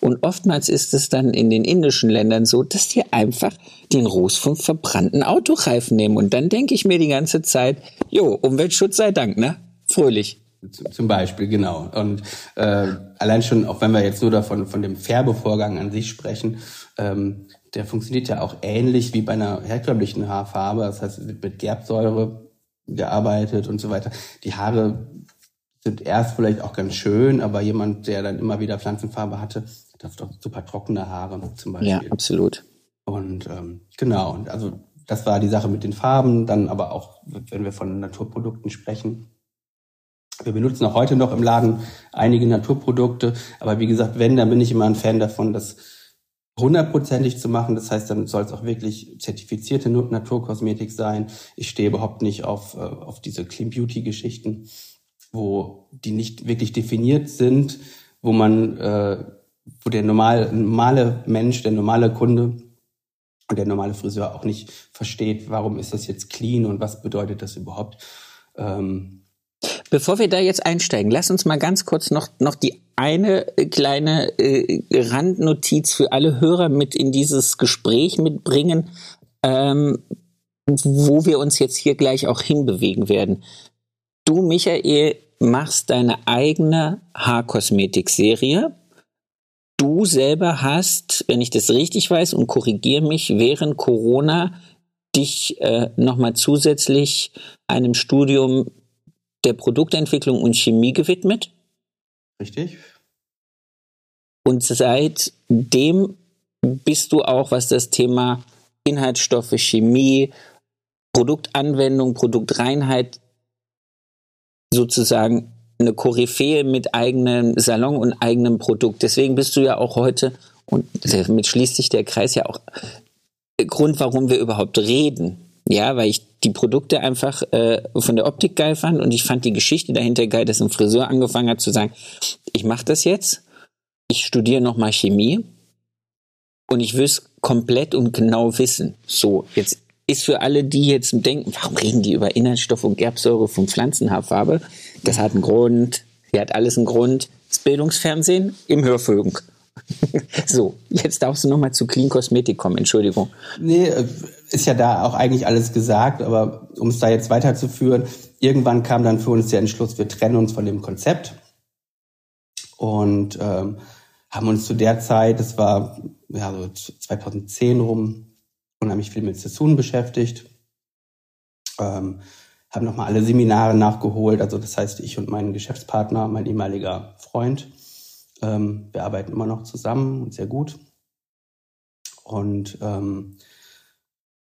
Und oftmals ist es dann in den indischen Ländern so, dass die einfach den Ruß vom verbrannten Autoreifen nehmen. Und dann denke ich mir die ganze Zeit, jo, Umweltschutz sei Dank, ne? Fröhlich. Zum Beispiel, genau. Und äh, allein schon, auch wenn wir jetzt nur davon von dem Färbevorgang an sich sprechen, ähm, der funktioniert ja auch ähnlich wie bei einer herkömmlichen Haarfarbe. Das heißt, mit Gerbsäure gearbeitet und so weiter. Die Haare sind erst vielleicht auch ganz schön, aber jemand, der dann immer wieder Pflanzenfarbe hatte, hat doch super trockene Haare zum Beispiel. Ja, absolut. Und ähm, genau, und also das war die Sache mit den Farben, dann aber auch, wenn wir von Naturprodukten sprechen. Wir benutzen auch heute noch im Laden einige Naturprodukte, aber wie gesagt, wenn, dann bin ich immer ein Fan davon, das hundertprozentig zu machen. Das heißt, dann soll es auch wirklich zertifizierte Naturkosmetik sein. Ich stehe überhaupt nicht auf, äh, auf diese Clean Beauty Geschichten wo die nicht wirklich definiert sind, wo man, äh, wo der normale, normale Mensch, der normale Kunde und der normale Friseur auch nicht versteht, warum ist das jetzt clean und was bedeutet das überhaupt. Ähm, Bevor wir da jetzt einsteigen, lass uns mal ganz kurz noch, noch die eine kleine äh, Randnotiz für alle Hörer mit in dieses Gespräch mitbringen, ähm, wo wir uns jetzt hier gleich auch hinbewegen werden. Du, Michael, machst deine eigene Haarkosmetik-Serie. Du selber hast, wenn ich das richtig weiß und korrigiere mich, während Corona dich äh, nochmal zusätzlich einem Studium der Produktentwicklung und Chemie gewidmet. Richtig. Und seitdem bist du auch, was das Thema Inhaltsstoffe, Chemie, Produktanwendung, Produktreinheit sozusagen eine Koryphäe mit eigenem Salon und eigenem Produkt. Deswegen bist du ja auch heute, und damit schließt sich der Kreis ja auch, Grund, warum wir überhaupt reden. Ja, weil ich die Produkte einfach äh, von der Optik geil fand und ich fand die Geschichte dahinter geil, dass ein Friseur angefangen hat zu sagen, ich mache das jetzt, ich studiere nochmal Chemie und ich will es komplett und genau wissen. So, jetzt ist für alle, die jetzt denken, warum reden die über Inhaltsstoffe und Gerbsäure von Pflanzenhaarfarbe? Das hat einen Grund. Hier hat alles einen Grund. Das Bildungsfernsehen im Hörfunk. so, jetzt darfst du nochmal zu Clean Kosmetik kommen, Entschuldigung. Nee, äh, ist ja da auch eigentlich alles gesagt, aber um es da jetzt weiterzuführen, irgendwann kam dann für uns der Entschluss, wir trennen uns von dem Konzept und ähm, haben uns zu der Zeit, das war ja so 2010 rum, unheimlich viel mit Sassoon beschäftigt. Ähm, haben nochmal alle Seminare nachgeholt. Also das heißt, ich und mein Geschäftspartner, mein ehemaliger Freund, ähm, wir arbeiten immer noch zusammen und sehr gut. Und ähm,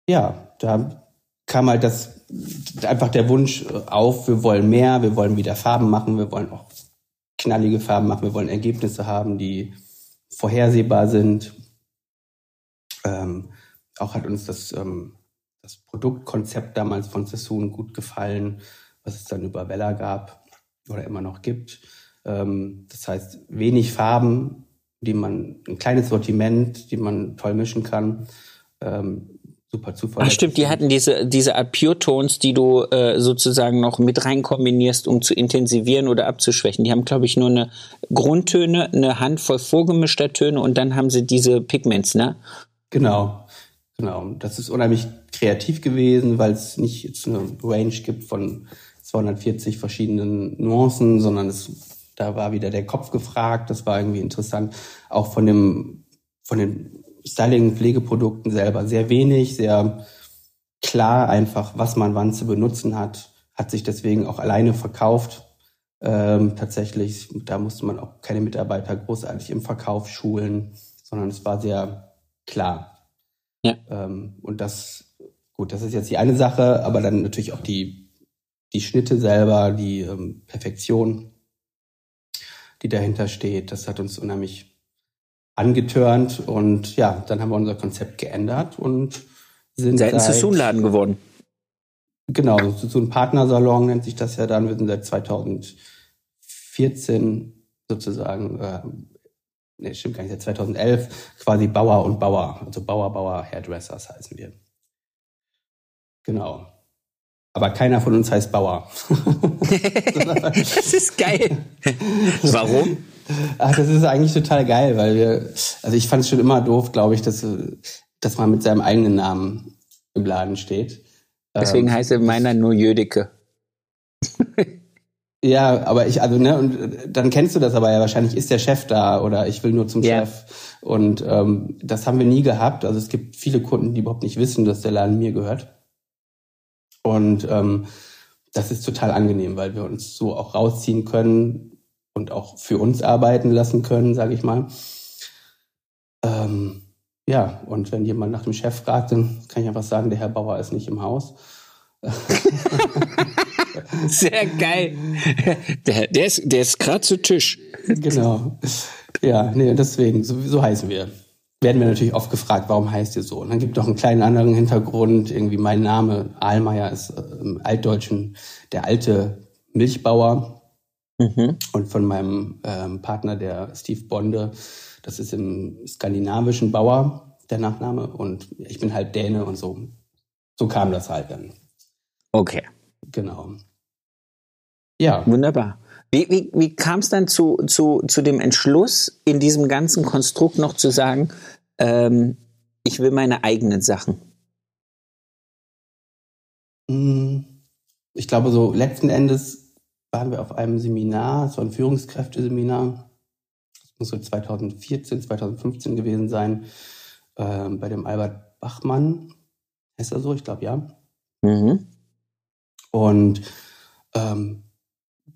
ja, da kam halt das einfach der Wunsch auf, wir wollen mehr, wir wollen wieder Farben machen, wir wollen auch knallige Farben machen, wir wollen Ergebnisse haben, die vorhersehbar sind. Ähm, auch hat uns das, ähm, das Produktkonzept damals von Sassoon gut gefallen, was es dann über Vella gab oder immer noch gibt. Ähm, das heißt, wenig Farben, die man, ein kleines Sortiment, die man toll mischen kann. Ähm, super Zufall. Ach stimmt, die hatten diese, diese Art Pure Tones, die du äh, sozusagen noch mit rein kombinierst, um zu intensivieren oder abzuschwächen. Die haben, glaube ich, nur eine Grundtöne, eine Handvoll vorgemischter Töne und dann haben sie diese Pigments, ne? Genau. Genau, das ist unheimlich kreativ gewesen, weil es nicht jetzt eine Range gibt von 240 verschiedenen Nuancen, sondern es, da war wieder der Kopf gefragt. Das war irgendwie interessant. Auch von dem, von den Styling-Pflegeprodukten selber sehr wenig, sehr klar einfach, was man wann zu benutzen hat, hat sich deswegen auch alleine verkauft. Ähm, tatsächlich, da musste man auch keine Mitarbeiter großartig im Verkauf schulen, sondern es war sehr klar. Ja. Ähm, und das, gut, das ist jetzt die eine Sache, aber dann natürlich auch die, die Schnitte selber, die ähm, Perfektion, die dahinter steht, das hat uns unheimlich angetörnt und ja, dann haben wir unser Konzept geändert und sind Seid ein Sassoon-Laden geworden. Genau, so ein Partnersalon nennt sich das ja dann. Wir sind seit 2014 sozusagen, äh, nee, stimmt gar nicht, seit 2011 quasi Bauer und Bauer, also Bauer, Bauer, Hairdressers heißen wir. Genau. Aber keiner von uns heißt Bauer. das ist geil. Warum? Ach, das ist eigentlich total geil, weil wir, also ich fand es schon immer doof, glaube ich, dass, dass man mit seinem eigenen Namen im Laden steht. Deswegen ähm, heißt meiner nur Jödecke. ja, aber ich, also, ne, und dann kennst du das aber ja, wahrscheinlich ist der Chef da oder ich will nur zum yeah. Chef. Und ähm, das haben wir nie gehabt. Also es gibt viele Kunden, die überhaupt nicht wissen, dass der Laden mir gehört. Und ähm, das ist total angenehm, weil wir uns so auch rausziehen können und auch für uns arbeiten lassen können, sage ich mal. Ähm, ja, und wenn jemand nach dem Chef fragt, dann kann ich einfach sagen, der Herr Bauer ist nicht im Haus. Sehr geil. Der, der ist, der ist gerade zu Tisch. Genau. Ja, nee, deswegen, so, so heißen wir. Werden wir natürlich oft gefragt, warum heißt ihr so? Und dann gibt es noch einen kleinen anderen Hintergrund. Irgendwie mein Name, Ahlmeier, ist äh, im Altdeutschen der alte Milchbauer. Mhm. Und von meinem ähm, Partner, der Steve Bonde, das ist im skandinavischen Bauer, der Nachname. Und ich bin halt Däne und so. So kam das halt dann. Okay. Genau. Ja. Wunderbar. Wie, wie, wie kam es dann zu, zu, zu dem Entschluss, in diesem ganzen Konstrukt noch zu sagen, ähm, ich will meine eigenen Sachen? Hm, ich glaube, so letzten Endes waren wir auf einem Seminar, so ein Führungskräfteseminar, muss so 2014, 2015 gewesen sein, äh, bei dem Albert Bachmann. Heißt er so? Ich glaube, ja. Mhm. Und ähm,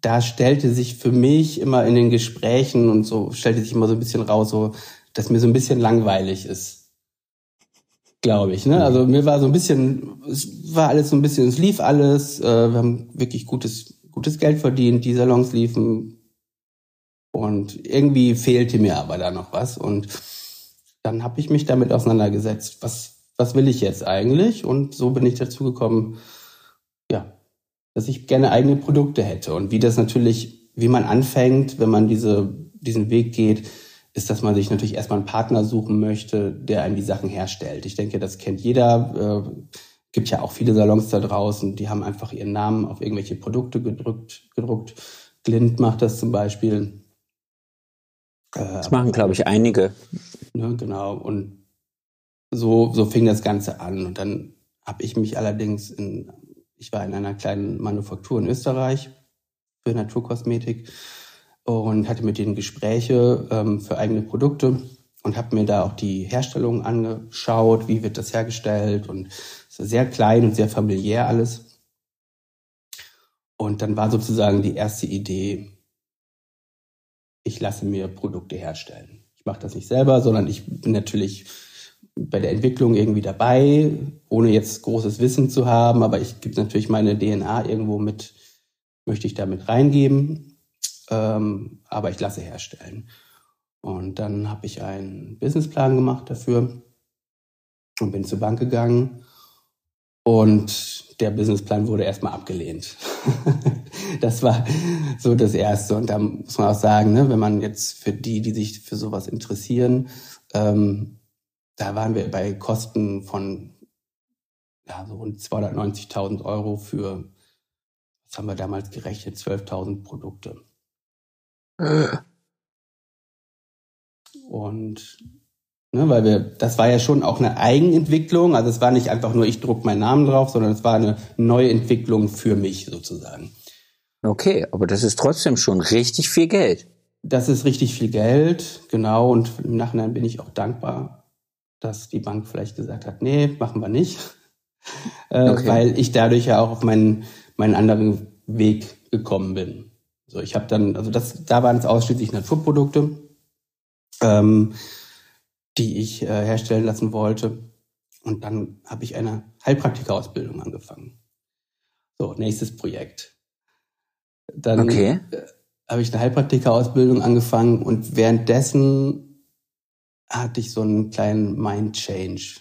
da stellte sich für mich immer in den Gesprächen und so, stellte sich immer so ein bisschen raus, so, dass mir so ein bisschen langweilig ist. Glaube ich, ne? Also mir war so ein bisschen, es war alles so ein bisschen, es lief alles, äh, wir haben wirklich gutes, gutes Geld verdient, die Salons liefen und irgendwie fehlte mir aber da noch was. Und dann habe ich mich damit auseinandergesetzt. Was, was will ich jetzt eigentlich? Und so bin ich dazu gekommen, dass ich gerne eigene Produkte hätte. Und wie das natürlich, wie man anfängt, wenn man diese, diesen Weg geht, ist, dass man sich natürlich erstmal einen Partner suchen möchte, der einem die Sachen herstellt. Ich denke, das kennt jeder. Äh, gibt ja auch viele Salons da draußen, die haben einfach ihren Namen auf irgendwelche Produkte gedrückt, gedruckt. Glint macht das zum Beispiel. Das machen, glaube ich, einige. Ne, genau. Und so, so fing das Ganze an. Und dann habe ich mich allerdings in, ich war in einer kleinen Manufaktur in Österreich für Naturkosmetik und hatte mit denen Gespräche ähm, für eigene Produkte und habe mir da auch die Herstellung angeschaut, wie wird das hergestellt und sehr klein und sehr familiär alles. Und dann war sozusagen die erste Idee, ich lasse mir Produkte herstellen. Ich mache das nicht selber, sondern ich bin natürlich bei der Entwicklung irgendwie dabei, ohne jetzt großes Wissen zu haben, aber ich gebe natürlich meine DNA irgendwo mit, möchte ich damit reingeben, ähm, aber ich lasse herstellen. Und dann habe ich einen Businessplan gemacht dafür und bin zur Bank gegangen und der Businessplan wurde erstmal abgelehnt. das war so das Erste. Und da muss man auch sagen, ne, wenn man jetzt für die, die sich für sowas interessieren, ähm, da waren wir bei Kosten von ja, so rund 290.000 Euro für, was haben wir damals gerechnet, 12.000 Produkte. Äh. Und Ne, weil wir, das war ja schon auch eine Eigenentwicklung. Also es war nicht einfach nur, ich druck meinen Namen drauf, sondern es war eine neue Entwicklung für mich sozusagen. Okay, aber das ist trotzdem schon richtig viel Geld. Das ist richtig viel Geld, genau. Und im Nachhinein bin ich auch dankbar, dass die Bank vielleicht gesagt hat, nee, machen wir nicht. Äh, okay. Weil ich dadurch ja auch auf meinen, meinen anderen Weg gekommen bin. So, ich habe dann, also das, da waren es ausschließlich Naturprodukte, ähm, die ich äh, herstellen lassen wollte. Und dann habe ich eine Heilpraktikerausbildung angefangen. So, nächstes Projekt. Dann okay. äh, habe ich eine Heilpraktikerausbildung angefangen und währenddessen hatte ich so einen kleinen Mind Change,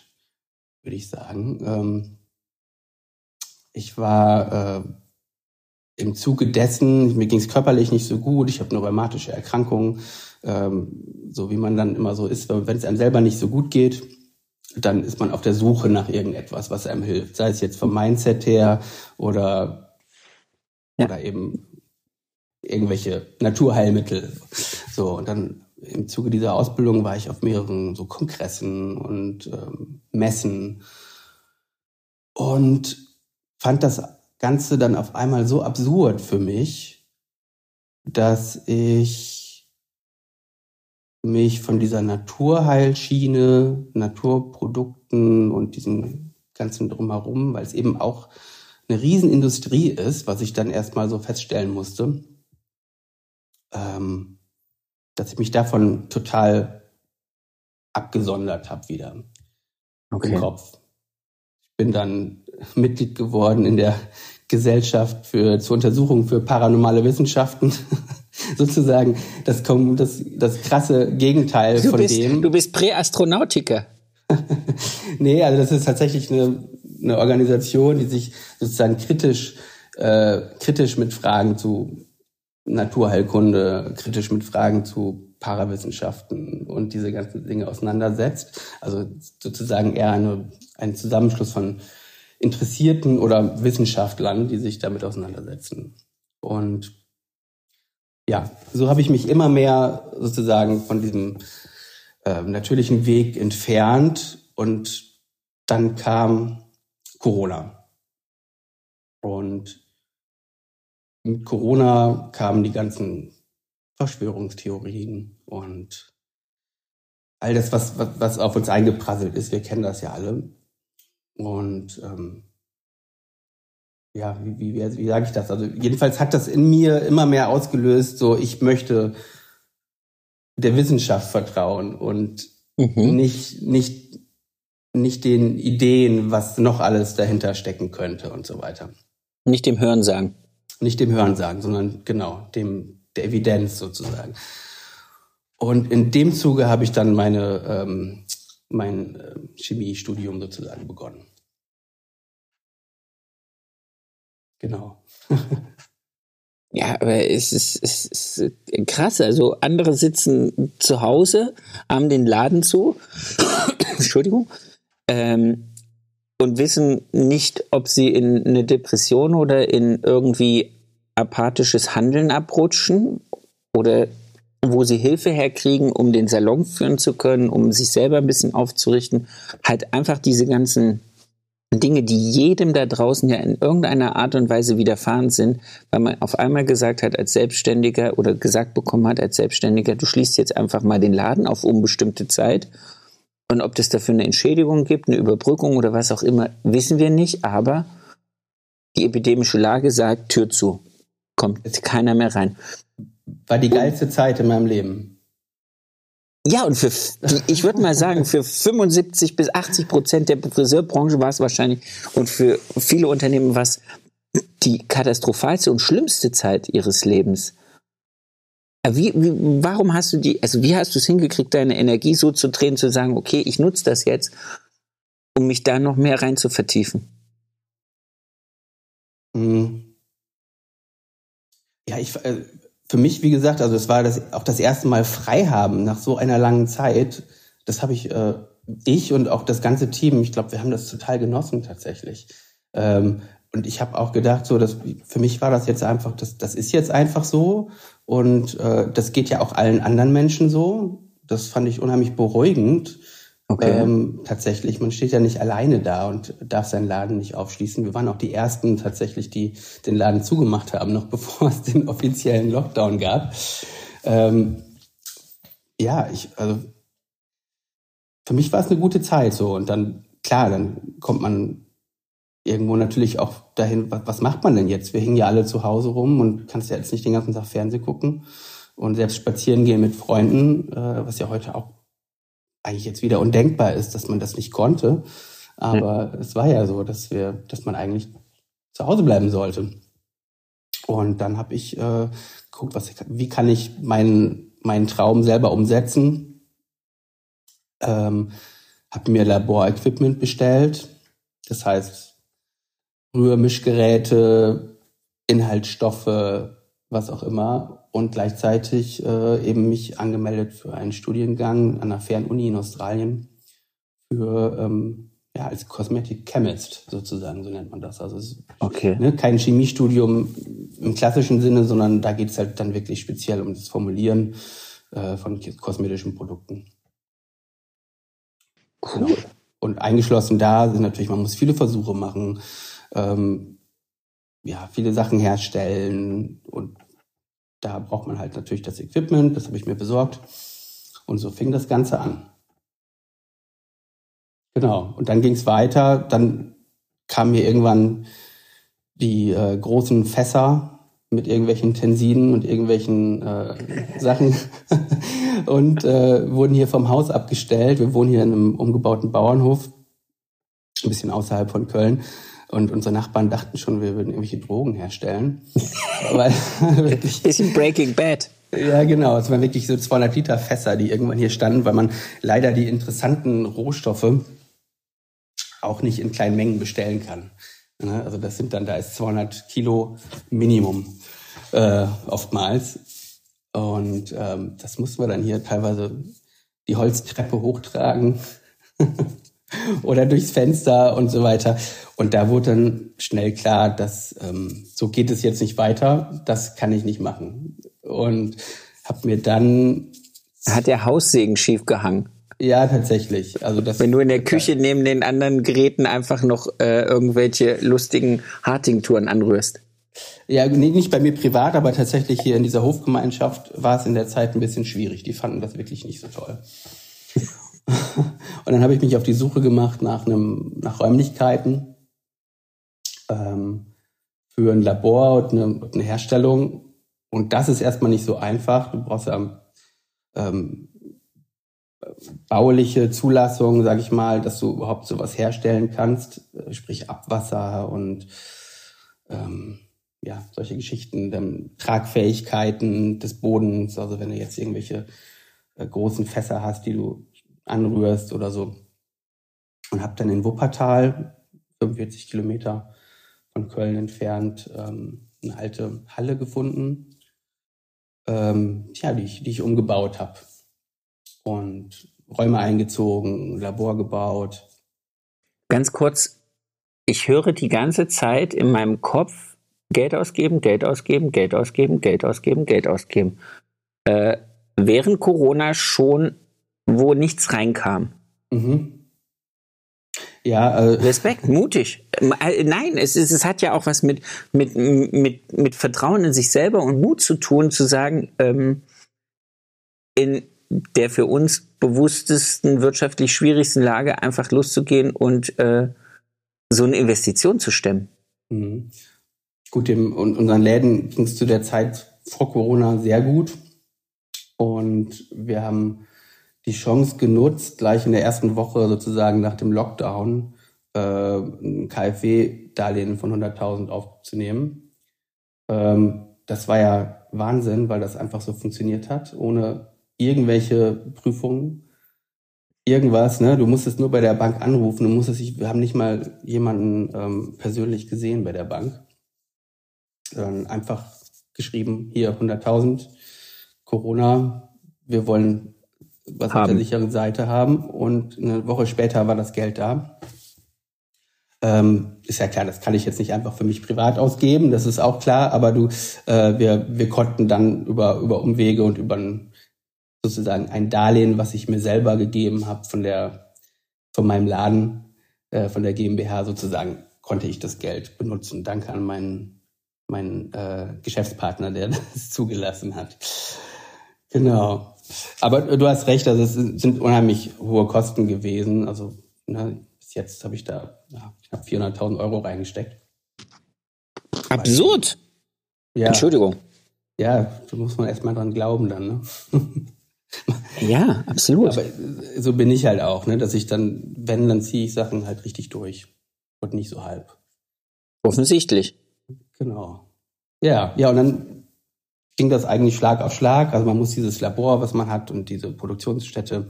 würde ich sagen. Ähm, ich war äh, im Zuge dessen, mir ging es körperlich nicht so gut, ich habe eine rheumatische Erkrankung, ähm, so wie man dann immer so ist, wenn es einem selber nicht so gut geht, dann ist man auf der Suche nach irgendetwas, was einem hilft. Sei es jetzt vom Mindset her oder, ja. oder eben irgendwelche Naturheilmittel. So, und dann im Zuge dieser Ausbildung war ich auf mehreren so Kongressen und ähm, Messen und fand das Ganze dann auf einmal so absurd für mich, dass ich mich von dieser Naturheilschiene, Naturprodukten und diesem ganzen drumherum, weil es eben auch eine Riesenindustrie ist, was ich dann erstmal so feststellen musste, ähm, dass ich mich davon total abgesondert habe wieder okay. im Kopf. Ich bin dann Mitglied geworden in der Gesellschaft für, zur Untersuchung für paranormale Wissenschaften. Sozusagen das, das, das krasse Gegenteil du von bist, dem. Du bist Präastronautiker. nee, also das ist tatsächlich eine, eine Organisation, die sich sozusagen kritisch, äh, kritisch mit Fragen zu Naturheilkunde, kritisch mit Fragen zu Parawissenschaften und diese ganzen Dinge auseinandersetzt. Also sozusagen eher eine, ein Zusammenschluss von Interessierten oder Wissenschaftlern, die sich damit auseinandersetzen. Und ja, so habe ich mich immer mehr sozusagen von diesem äh, natürlichen Weg entfernt und dann kam Corona. Und mit Corona kamen die ganzen Verschwörungstheorien und all das, was, was, was auf uns eingeprasselt ist. Wir kennen das ja alle. Und ähm, ja, wie, wie, wie, wie sage ich das? Also jedenfalls hat das in mir immer mehr ausgelöst, so ich möchte der Wissenschaft vertrauen und mhm. nicht, nicht, nicht den Ideen, was noch alles dahinter stecken könnte und so weiter. Nicht dem Hören sagen. Nicht dem Hören sagen, sondern genau, dem, der Evidenz sozusagen. Und in dem Zuge habe ich dann meine ähm, mein äh, Chemiestudium sozusagen begonnen. Genau. Ja, aber es ist, es ist krass. Also andere sitzen zu Hause, haben den Laden zu, Entschuldigung, ähm, und wissen nicht, ob sie in eine Depression oder in irgendwie apathisches Handeln abrutschen oder wo sie Hilfe herkriegen, um den Salon führen zu können, um sich selber ein bisschen aufzurichten. Halt einfach diese ganzen Dinge, die jedem da draußen ja in irgendeiner Art und Weise widerfahren sind, weil man auf einmal gesagt hat als Selbstständiger oder gesagt bekommen hat als Selbstständiger, du schließt jetzt einfach mal den Laden auf unbestimmte Zeit. Und ob das dafür eine Entschädigung gibt, eine Überbrückung oder was auch immer, wissen wir nicht. Aber die epidemische Lage sagt, Tür zu. Kommt keiner mehr rein war die geilste Zeit in meinem Leben. Ja, und für, ich würde mal sagen, für 75 bis 80 Prozent der Friseurbranche war es wahrscheinlich und für viele Unternehmen war es die katastrophalste und schlimmste Zeit ihres Lebens. Wie, wie, warum hast du die, also wie hast du es hingekriegt, deine Energie so zu drehen, zu sagen, okay, ich nutze das jetzt, um mich da noch mehr rein zu vertiefen? Ja, ich, äh, für mich, wie gesagt, also es war das, auch das erste Mal frei haben nach so einer langen Zeit. Das habe ich, äh, ich und auch das ganze Team, ich glaube, wir haben das total genossen tatsächlich. Ähm, und ich habe auch gedacht, so, dass für mich war das jetzt einfach, das, das ist jetzt einfach so. Und äh, das geht ja auch allen anderen Menschen so. Das fand ich unheimlich beruhigend. Okay. Ähm, tatsächlich, man steht ja nicht alleine da und darf seinen Laden nicht aufschließen. Wir waren auch die ersten tatsächlich, die den Laden zugemacht haben, noch bevor es den offiziellen Lockdown gab. Ähm, ja, ich, also für mich war es eine gute Zeit so und dann klar, dann kommt man irgendwo natürlich auch dahin, was, was macht man denn jetzt? Wir hängen ja alle zu Hause rum und kannst ja jetzt nicht den ganzen Tag Fernsehen gucken. Und selbst spazieren gehen mit Freunden, äh, was ja heute auch eigentlich jetzt wieder undenkbar ist, dass man das nicht konnte. Aber mhm. es war ja so, dass wir, dass man eigentlich zu Hause bleiben sollte. Und dann habe ich äh, geguckt, was, wie kann ich meinen meinen Traum selber umsetzen. Ähm, habe mir Laborequipment bestellt, das heißt Rührmischgeräte, Inhaltsstoffe, was auch immer und gleichzeitig äh, eben mich angemeldet für einen Studiengang an einer Fernuni in Australien für ähm, ja, als Cosmetic Chemist sozusagen, so nennt man das. Also es ist okay. ne, kein Chemiestudium im klassischen Sinne, sondern da geht es halt dann wirklich speziell um das Formulieren äh, von kosmetischen Produkten. Cool. Genau. Und eingeschlossen da sind natürlich, man muss viele Versuche machen, ähm, ja, viele Sachen herstellen und da braucht man halt natürlich das Equipment, das habe ich mir besorgt. Und so fing das Ganze an. Genau. Und dann ging es weiter. Dann kamen mir irgendwann die äh, großen Fässer mit irgendwelchen Tensiden und irgendwelchen äh, Sachen und äh, wurden hier vom Haus abgestellt. Wir wohnen hier in einem umgebauten Bauernhof, ein bisschen außerhalb von Köln. Und unsere Nachbarn dachten schon, wir würden irgendwelche Drogen herstellen. Weil wirklich, bisschen Breaking Bad. Ja, genau. Es waren wirklich so 200 Liter Fässer, die irgendwann hier standen, weil man leider die interessanten Rohstoffe auch nicht in kleinen Mengen bestellen kann. Ne? Also das sind dann, da ist 200 Kilo Minimum äh, oftmals. Und ähm, das mussten wir dann hier teilweise die Holztreppe hochtragen oder durchs Fenster und so weiter. Und da wurde dann schnell klar, dass ähm, so geht es jetzt nicht weiter, das kann ich nicht machen. Und habe mir dann... Hat der Haussegen schief gehangen? Ja, tatsächlich. Also das Wenn du in der Küche neben den anderen Geräten einfach noch äh, irgendwelche lustigen Harting-Touren anrührst. Ja, nicht bei mir privat, aber tatsächlich hier in dieser Hofgemeinschaft war es in der Zeit ein bisschen schwierig. Die fanden das wirklich nicht so toll. und dann habe ich mich auf die Suche gemacht nach einem, nach Räumlichkeiten ähm, für ein Labor und eine, eine, Herstellung. Und das ist erstmal nicht so einfach. Du brauchst ja ähm, bauliche Zulassung, sage ich mal, dass du überhaupt sowas herstellen kannst, äh, sprich Abwasser und ähm, ja, solche Geschichten, dann Tragfähigkeiten des Bodens, also wenn du jetzt irgendwelche äh, großen Fässer hast, die du anrührst oder so. Und habe dann in Wuppertal, 45 Kilometer von Köln entfernt, ähm, eine alte Halle gefunden, ähm, ja, die ich, die ich umgebaut habe und Räume eingezogen, Labor gebaut. Ganz kurz, ich höre die ganze Zeit in meinem Kopf Geld ausgeben, Geld ausgeben, Geld ausgeben, Geld ausgeben, Geld ausgeben. Äh, während Corona schon, wo nichts reinkam. Mhm. Ja, äh, Respekt, mutig. Äh, nein, es, ist, es hat ja auch was mit, mit, mit, mit Vertrauen in sich selber und Mut zu tun, zu sagen, ähm, in, der für uns bewusstesten, wirtschaftlich schwierigsten Lage einfach loszugehen und äh, so eine Investition zu stemmen. Mhm. Gut, dem, unseren Läden ging es zu der Zeit vor Corona sehr gut. Und wir haben die Chance genutzt, gleich in der ersten Woche sozusagen nach dem Lockdown äh, ein KfW-Darlehen von 100.000 aufzunehmen. Ähm, das war ja Wahnsinn, weil das einfach so funktioniert hat, ohne irgendwelche Prüfungen, irgendwas, ne? Du musstest nur bei der Bank anrufen, du musstest dich, wir haben nicht mal jemanden ähm, persönlich gesehen bei der Bank. Ähm, einfach geschrieben, hier 100.000, Corona, wir wollen was haben. auf der sicheren Seite haben und eine Woche später war das Geld da. Ähm, ist ja klar, das kann ich jetzt nicht einfach für mich privat ausgeben, das ist auch klar, aber du, äh, wir, wir konnten dann über, über Umwege und über ein sozusagen ein Darlehen, was ich mir selber gegeben habe von der von meinem Laden, äh, von der GmbH sozusagen, konnte ich das Geld benutzen. Danke an meinen meinen äh, Geschäftspartner, der das zugelassen hat. Genau. Aber du hast recht, also es sind unheimlich hohe Kosten gewesen. Also ne, bis jetzt habe ich da ja, knapp 400.000 Euro reingesteckt. Absurd! Ja. Entschuldigung. Ja, da muss man erstmal dran glauben dann, ne? ja, absolut. Aber so bin ich halt auch, ne? Dass ich dann, wenn, dann ziehe ich Sachen halt richtig durch. Und nicht so halb. Offensichtlich. Genau. Ja, ja, und dann ging das eigentlich Schlag auf Schlag. Also man muss dieses Labor, was man hat und diese Produktionsstätte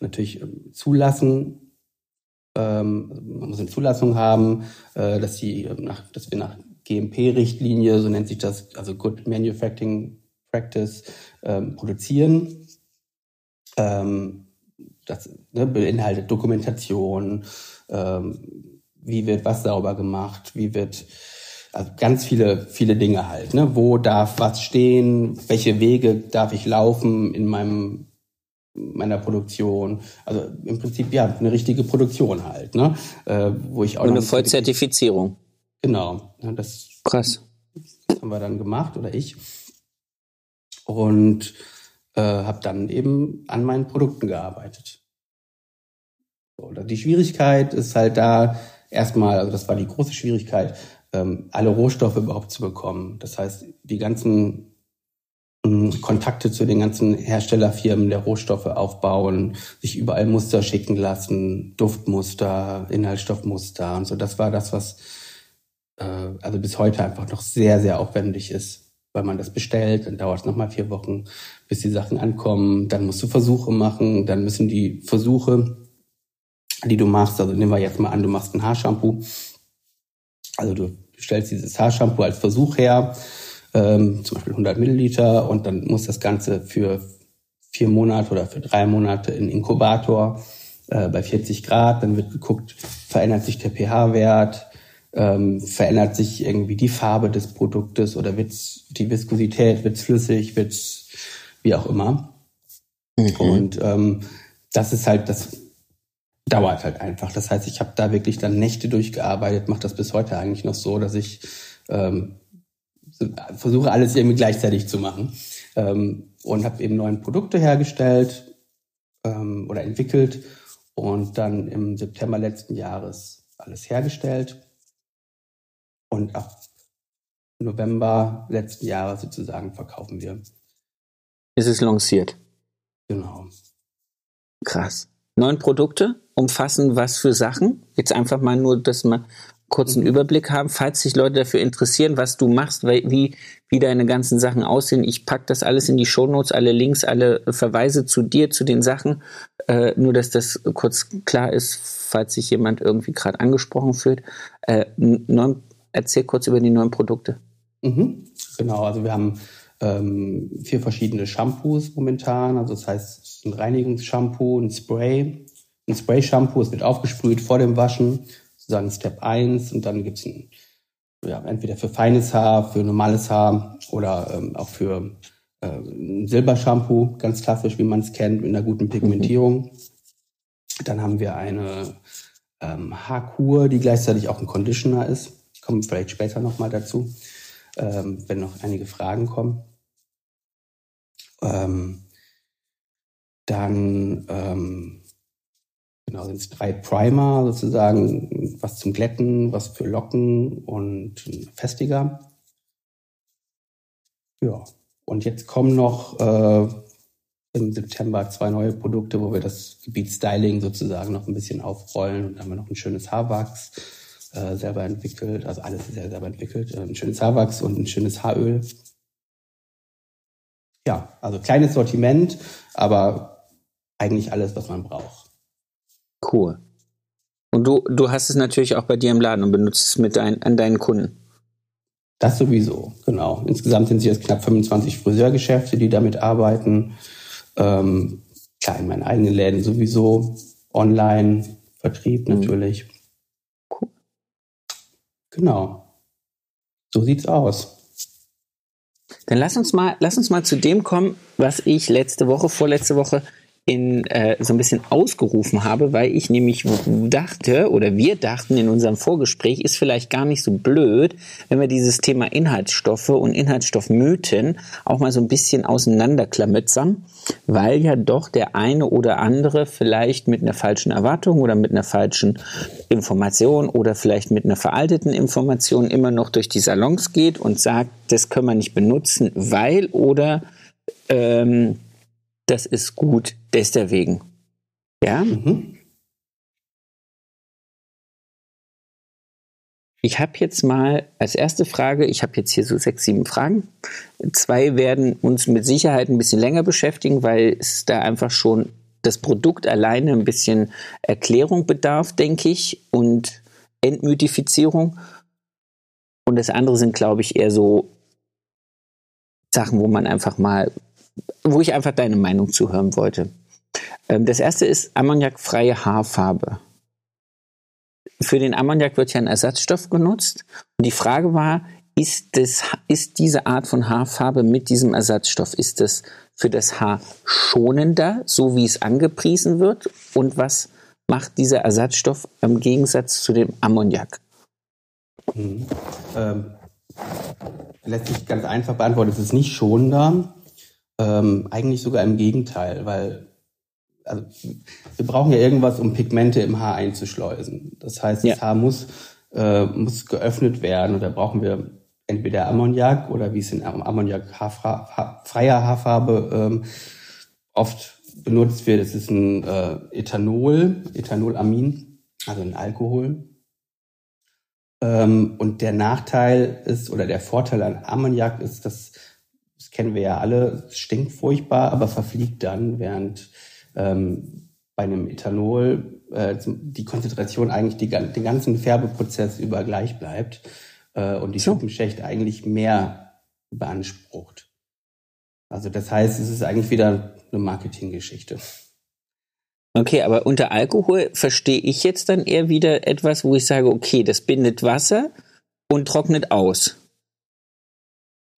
natürlich ähm, zulassen. Ähm, man muss eine Zulassung haben, äh, dass, die, ähm, nach, dass wir nach GMP-Richtlinie, so nennt sich das, also Good Manufacturing Practice, ähm, produzieren. Das ne, beinhaltet Dokumentation, wie wird was sauber gemacht, wie wird also ganz viele, viele Dinge halt. Ne? Wo darf was stehen? Welche Wege darf ich laufen in meinem meiner Produktion? Also im Prinzip ja eine richtige Produktion halt, ne? Äh, wo ich auch Und eine Vollzertifizierung. Genau. Ja, das, Krass. Haben wir dann gemacht oder ich und äh, habe dann eben an meinen Produkten gearbeitet. Oder die Schwierigkeit ist halt da erstmal, also das war die große Schwierigkeit, ähm, alle Rohstoffe überhaupt zu bekommen. Das heißt, die ganzen mh, hm, Kontakte zu den ganzen Herstellerfirmen der Rohstoffe aufbauen, sich überall Muster schicken lassen, Duftmuster, Inhaltsstoffmuster und so. Das war das, was äh, also bis heute einfach noch sehr, sehr aufwendig ist. Weil man das bestellt, dann dauert es nochmal vier Wochen, bis die Sachen ankommen. Dann musst du Versuche machen, dann müssen die Versuche, die du machst, also nehmen wir jetzt mal an, du machst ein Haarshampoo. Also du stellst dieses Haarshampoo als Versuch her, ähm, zum Beispiel 100 Milliliter, und dann muss das Ganze für vier Monate oder für drei Monate in Inkubator äh, bei 40 Grad. Dann wird geguckt, verändert sich der pH-Wert, ähm, verändert sich irgendwie die Farbe des Produktes oder wird's die Viskosität, wird's flüssig, wird's wie auch immer. Mhm. Und ähm, das ist halt das dauert halt einfach. Das heißt, ich habe da wirklich dann Nächte durchgearbeitet, mache das bis heute eigentlich noch so, dass ich ähm, versuche alles irgendwie gleichzeitig zu machen ähm, und habe eben neue Produkte hergestellt ähm, oder entwickelt und dann im September letzten Jahres alles hergestellt und ab November letzten Jahres sozusagen verkaufen wir. Ist es lanciert? Genau. Krass. Neun Produkte umfassen was für Sachen? Jetzt einfach mal nur, dass wir kurz einen mhm. Überblick haben, falls sich Leute dafür interessieren, was du machst, wie, wie deine ganzen Sachen aussehen. Ich packe das alles in die Shownotes, alle Links, alle Verweise zu dir, zu den Sachen. Äh, nur, dass das kurz klar ist, falls sich jemand irgendwie gerade angesprochen fühlt. Äh, neun, erzähl kurz über die neuen Produkte. Mhm. Genau, also wir haben ähm, vier verschiedene Shampoos momentan. Also das heißt, ein Reinigungsshampoo, ein Spray, ein Spray-Shampoo, es wird aufgesprüht vor dem Waschen, sozusagen Step 1 und dann gibt's ein, ja, entweder für feines Haar, für normales Haar oder ähm, auch für äh, ein Silbershampoo, ganz klassisch, wie man es kennt, mit einer guten Pigmentierung. Dann haben wir eine ähm, Haarkur, die gleichzeitig auch ein Conditioner ist. Ich komme vielleicht später nochmal dazu, ähm, wenn noch einige Fragen kommen. Ähm, dann ähm, genau sind es drei Primer sozusagen, was zum Glätten, was für Locken und ein Festiger. Ja, und jetzt kommen noch äh, im September zwei neue Produkte, wo wir das Gebiet Styling sozusagen noch ein bisschen aufrollen. Und da haben wir noch ein schönes Haarwachs äh, selber entwickelt, also alles sehr selber entwickelt, äh, ein schönes Haarwachs und ein schönes Haaröl ja, also kleines Sortiment, aber eigentlich alles, was man braucht. Cool. Und du, du hast es natürlich auch bei dir im Laden und benutzt es mit dein, an deinen Kunden. Das sowieso, genau. Insgesamt sind es jetzt knapp 25 Friseurgeschäfte, die damit arbeiten. Ähm, klar, in meinen eigenen Läden sowieso. Online, Vertrieb mhm. natürlich. Cool. Genau. So sieht's aus. Dann lass uns mal, lass uns mal zu dem kommen, was ich letzte Woche, vorletzte Woche in äh, so ein bisschen ausgerufen habe, weil ich nämlich dachte oder wir dachten in unserem Vorgespräch, ist vielleicht gar nicht so blöd, wenn wir dieses Thema Inhaltsstoffe und Inhaltsstoffmythen auch mal so ein bisschen auseinanderklamützern, weil ja doch der eine oder andere vielleicht mit einer falschen Erwartung oder mit einer falschen Information oder vielleicht mit einer veralteten Information immer noch durch die Salons geht und sagt, das können wir nicht benutzen, weil oder ähm, das ist gut deswegen. Ja? Mhm. Ich habe jetzt mal als erste Frage, ich habe jetzt hier so sechs, sieben Fragen. Zwei werden uns mit Sicherheit ein bisschen länger beschäftigen, weil es da einfach schon das Produkt alleine ein bisschen Erklärung bedarf, denke ich, und Entmythifizierung. Und das andere sind, glaube ich, eher so Sachen, wo man einfach mal wo ich einfach deine Meinung zuhören wollte. Ähm, das erste ist ammoniakfreie Haarfarbe. Für den Ammoniak wird ja ein Ersatzstoff genutzt. Und die Frage war, ist, das, ist diese Art von Haarfarbe mit diesem Ersatzstoff, ist das für das Haar schonender, so wie es angepriesen wird? Und was macht dieser Ersatzstoff im Gegensatz zu dem Ammoniak? Mhm. Ähm, lässt sich ganz einfach beantworten. Es ist nicht schonender. Ähm, eigentlich sogar im Gegenteil, weil also, wir brauchen ja irgendwas, um Pigmente im Haar einzuschleusen. Das heißt, das ja. Haar muss, äh, muss geöffnet werden und da brauchen wir entweder Ammoniak oder wie es in Ammoniak -Haarfra freier Haarfarbe ähm, oft benutzt wird, es ist ein äh, Ethanol, Ethanolamin, also ein Alkohol. Ähm, und der Nachteil ist, oder der Vorteil an Ammoniak ist, dass das kennen wir ja alle, stinkt furchtbar, aber verfliegt dann, während ähm, bei einem Ethanol äh, die Konzentration eigentlich die, den ganzen Färbeprozess über gleich bleibt äh, und die so. Schuppenschicht eigentlich mehr beansprucht. Also das heißt, es ist eigentlich wieder eine Marketinggeschichte. Okay, aber unter Alkohol verstehe ich jetzt dann eher wieder etwas, wo ich sage, okay, das bindet Wasser und trocknet aus.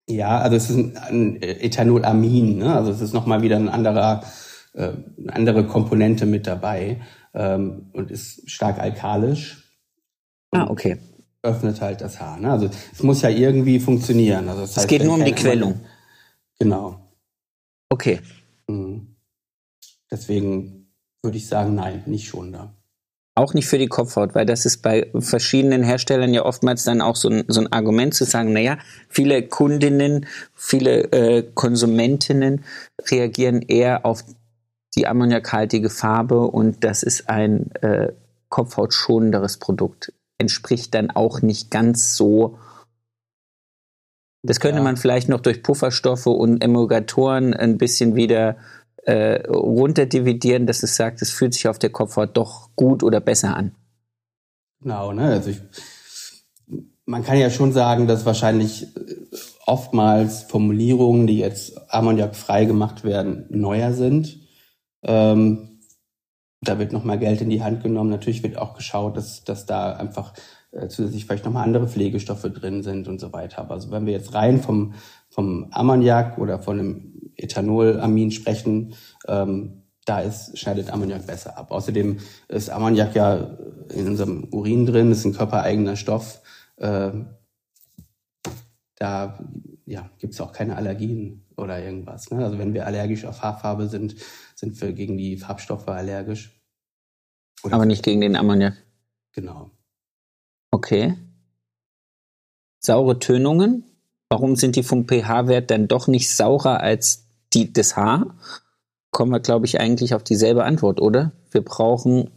Ja, also es ist ein, ein Ethanolamin, ne? also es ist nochmal wieder ein anderer, äh, eine andere Komponente mit dabei ähm, und ist stark alkalisch. Ah, okay. Öffnet halt das Haar. Ne? Also es muss ja irgendwie funktionieren. Also das es heißt, geht nur um die Quellung. Genau. Okay. Mhm. Deswegen würde ich sagen, nein, nicht schon da. Auch nicht für die Kopfhaut, weil das ist bei verschiedenen Herstellern ja oftmals dann auch so ein, so ein Argument zu sagen, naja, viele Kundinnen, viele äh, Konsumentinnen reagieren eher auf die ammoniakhaltige Farbe und das ist ein äh, kopfhautschonenderes Produkt. Entspricht dann auch nicht ganz so. Das könnte ja. man vielleicht noch durch Pufferstoffe und Emulgatoren ein bisschen wieder äh, runterdividieren, dass es sagt, es fühlt sich auf der Kopfhaut doch gut oder besser an. Genau, ne? Also ich, man kann ja schon sagen, dass wahrscheinlich äh, oftmals Formulierungen, die jetzt ammoniakfrei gemacht werden, neuer sind. Ähm, da wird nochmal Geld in die Hand genommen. Natürlich wird auch geschaut, dass, dass da einfach äh, zusätzlich vielleicht nochmal andere Pflegestoffe drin sind und so weiter. Aber also wenn wir jetzt rein vom, vom Ammoniak oder von einem Ethanolamin sprechen, ähm, da ist, schneidet Ammoniak besser ab. Außerdem ist Ammoniak ja in unserem Urin drin, ist ein körpereigener Stoff. Äh, da ja, gibt es auch keine Allergien oder irgendwas. Ne? Also wenn wir allergisch auf Haarfarbe sind, sind wir gegen die Farbstoffe allergisch. Oder Aber nicht gegen den Ammoniak. Genau. Okay. Saure Tönungen. Warum sind die vom pH-Wert dann doch nicht saurer als die, das Haar, kommen wir, glaube ich, eigentlich auf dieselbe Antwort, oder? Wir brauchen.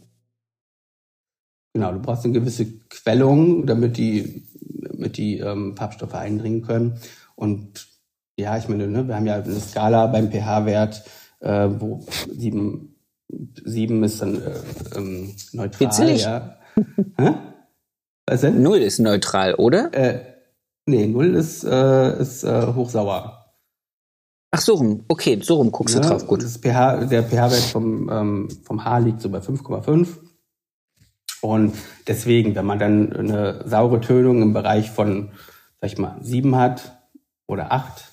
Genau, du brauchst eine gewisse Quellung, damit die, damit die ähm, Farbstoffe eindringen können. Und ja, ich meine, ne, wir haben ja eine Skala beim pH-Wert, äh, wo sieben, sieben ist dann äh, ähm, neutral. Witzig. Ja. Was denn? Null ist neutral, oder? Äh, nee, null ist, äh, ist äh, hochsauer. Ach so rum, okay, so rum guckst ja, du drauf, gut. Das pH, der pH-Wert vom, ähm, vom Haar liegt so bei 5,5. Und deswegen, wenn man dann eine saure Tönung im Bereich von, sag ich mal, 7 hat oder 8,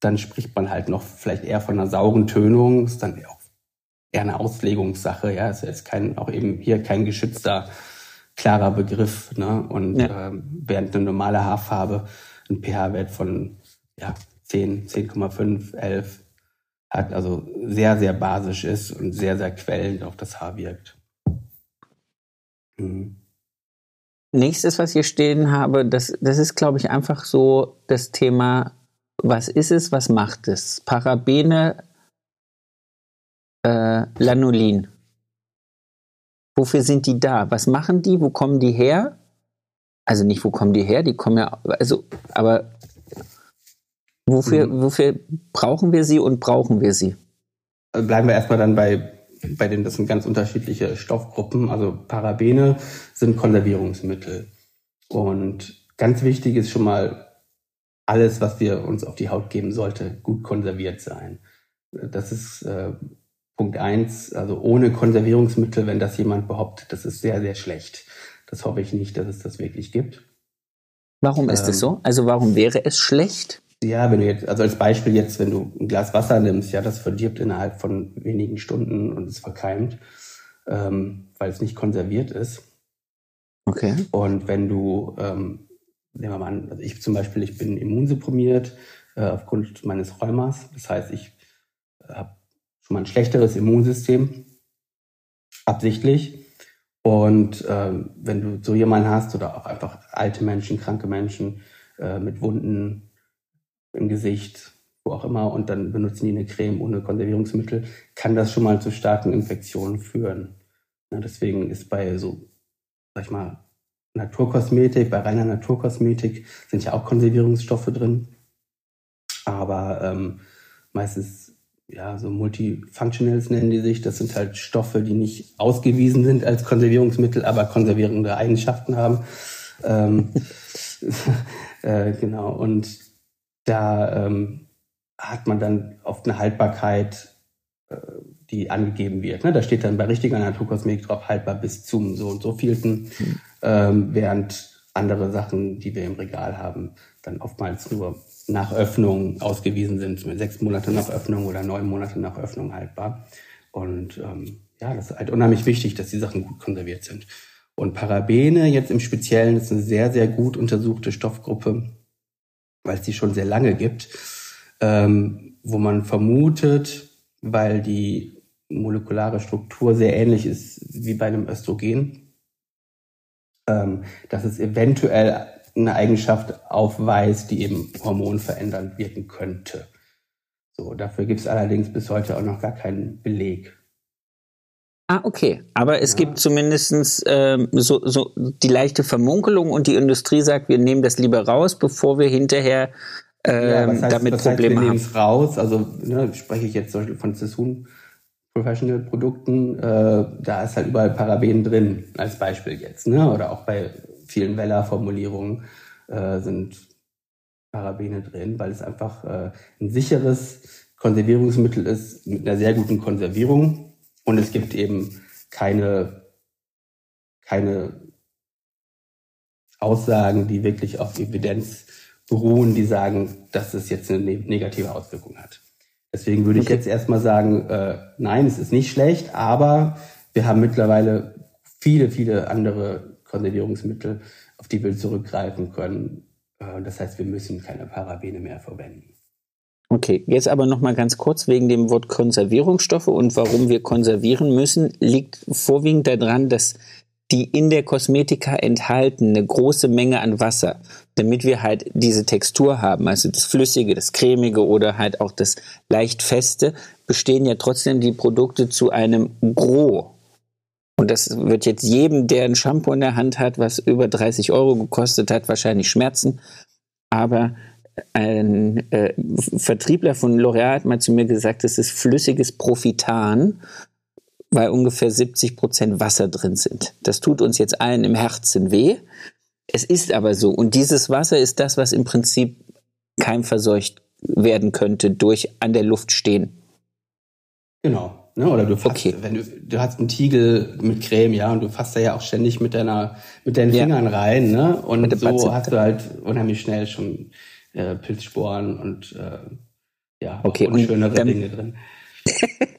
dann spricht man halt noch vielleicht eher von einer sauren Tönung. Ist dann auch eher eine Auslegungssache, ja. Es ist kein, auch eben hier kein geschützter, klarer Begriff, ne? Und ja. ähm, während eine normale Haarfarbe einen pH-Wert von ja, 10, 10,5, 11 hat, also sehr, sehr basisch ist und sehr, sehr quellend auf das Haar wirkt. Mhm. Nächstes, was ich hier stehen habe, das, das ist, glaube ich, einfach so das Thema, was ist es, was macht es? Parabene, äh, Lanolin. Wofür sind die da? Was machen die? Wo kommen die her? Also nicht, wo kommen die her? Die kommen ja, also, aber wofür, mhm. wofür brauchen wir sie und brauchen wir sie? Also bleiben wir erstmal dann bei bei denen das sind ganz unterschiedliche Stoffgruppen. Also Parabene sind Konservierungsmittel. Und ganz wichtig ist schon mal, alles, was wir uns auf die Haut geben sollte, gut konserviert sein. Das ist äh, Punkt eins. Also ohne Konservierungsmittel, wenn das jemand behauptet, das ist sehr, sehr schlecht. Das hoffe ich nicht, dass es das wirklich gibt. Warum ist es ähm, so? Also warum wäre es schlecht? Ja, wenn du jetzt, also als Beispiel jetzt, wenn du ein Glas Wasser nimmst, ja, das verdirbt innerhalb von wenigen Stunden und es verkeimt, ähm, weil es nicht konserviert ist. Okay. Und wenn du, ähm, nehmen wir mal an, also ich zum Beispiel, ich bin immunsupprimiert äh, aufgrund meines Rheumas. Das heißt, ich habe schon mal ein schlechteres Immunsystem, absichtlich. Und ähm, wenn du so jemanden hast oder auch einfach alte Menschen, kranke Menschen äh, mit Wunden, im Gesicht, wo auch immer, und dann benutzen die eine Creme ohne Konservierungsmittel, kann das schon mal zu starken Infektionen führen. Ja, deswegen ist bei so, sag ich mal, Naturkosmetik, bei reiner Naturkosmetik sind ja auch Konservierungsstoffe drin. Aber ähm, meistens, ja, so Multifunctionals nennen die sich. Das sind halt Stoffe, die nicht ausgewiesen sind als Konservierungsmittel, aber konservierende Eigenschaften haben. Ähm, äh, genau. Und da ähm, hat man dann oft eine Haltbarkeit, äh, die angegeben wird. Ne? Da steht dann bei richtiger Naturkosmetik drauf, haltbar bis zum so und so vielten, mhm. ähm, während andere Sachen, die wir im Regal haben, dann oftmals nur nach Öffnung ausgewiesen sind, sechs Monate nach Öffnung oder neun Monate nach Öffnung haltbar. Und ähm, ja, das ist halt unheimlich wichtig, dass die Sachen gut konserviert sind. Und Parabene jetzt im Speziellen ist eine sehr, sehr gut untersuchte Stoffgruppe, weil es die schon sehr lange gibt, ähm, wo man vermutet, weil die molekulare Struktur sehr ähnlich ist wie bei einem Östrogen, ähm, dass es eventuell eine Eigenschaft aufweist, die eben hormonverändernd wirken könnte. So, dafür gibt es allerdings bis heute auch noch gar keinen Beleg. Ah, okay. Aber es ja. gibt zumindest ähm, so, so die leichte Vermunkelung und die Industrie sagt, wir nehmen das lieber raus, bevor wir hinterher ähm, ja, heißt, damit was Probleme heißt, wir haben. es raus. Also ne, spreche ich jetzt zum Beispiel von Sassoon Professional Produkten, äh, da ist halt überall Paraben drin, als Beispiel jetzt. Ne? Oder auch bei vielen Weller-Formulierungen äh, sind Parabene drin, weil es einfach äh, ein sicheres Konservierungsmittel ist mit einer sehr guten Konservierung und es gibt eben keine, keine Aussagen, die wirklich auf Evidenz beruhen, die sagen, dass es jetzt eine ne-, negative Auswirkung hat. Deswegen würde ich jetzt erstmal sagen, äh, nein, es ist nicht schlecht, aber wir haben mittlerweile viele, viele andere Konservierungsmittel, auf die wir zurückgreifen können. Äh, das heißt, wir müssen keine Parabene mehr verwenden. Okay, jetzt aber noch mal ganz kurz wegen dem Wort Konservierungsstoffe und warum wir konservieren müssen, liegt vorwiegend daran, dass die in der Kosmetika enthalten eine große Menge an Wasser, damit wir halt diese Textur haben, also das Flüssige, das Cremige oder halt auch das leicht Feste, bestehen ja trotzdem die Produkte zu einem Gros. Und das wird jetzt jedem, der ein Shampoo in der Hand hat, was über 30 Euro gekostet hat, wahrscheinlich schmerzen. Aber ein äh, Vertriebler von L'Oreal hat mal zu mir gesagt, es ist flüssiges Profitan, weil ungefähr 70 Prozent Wasser drin sind. Das tut uns jetzt allen im Herzen weh. Es ist aber so. Und dieses Wasser ist das, was im Prinzip keimverseucht werden könnte durch an der Luft stehen. Genau. Ne? Oder du fasst, okay. wenn du, du hast einen Tiegel mit Creme, ja, und du fasst da ja auch ständig mit deiner, mit deinen Fingern ja. rein, ne? Und so Batze. hast du halt unheimlich schnell schon äh, Pilzsporen und äh, ja, okay, und schönere dann, Dinge drin.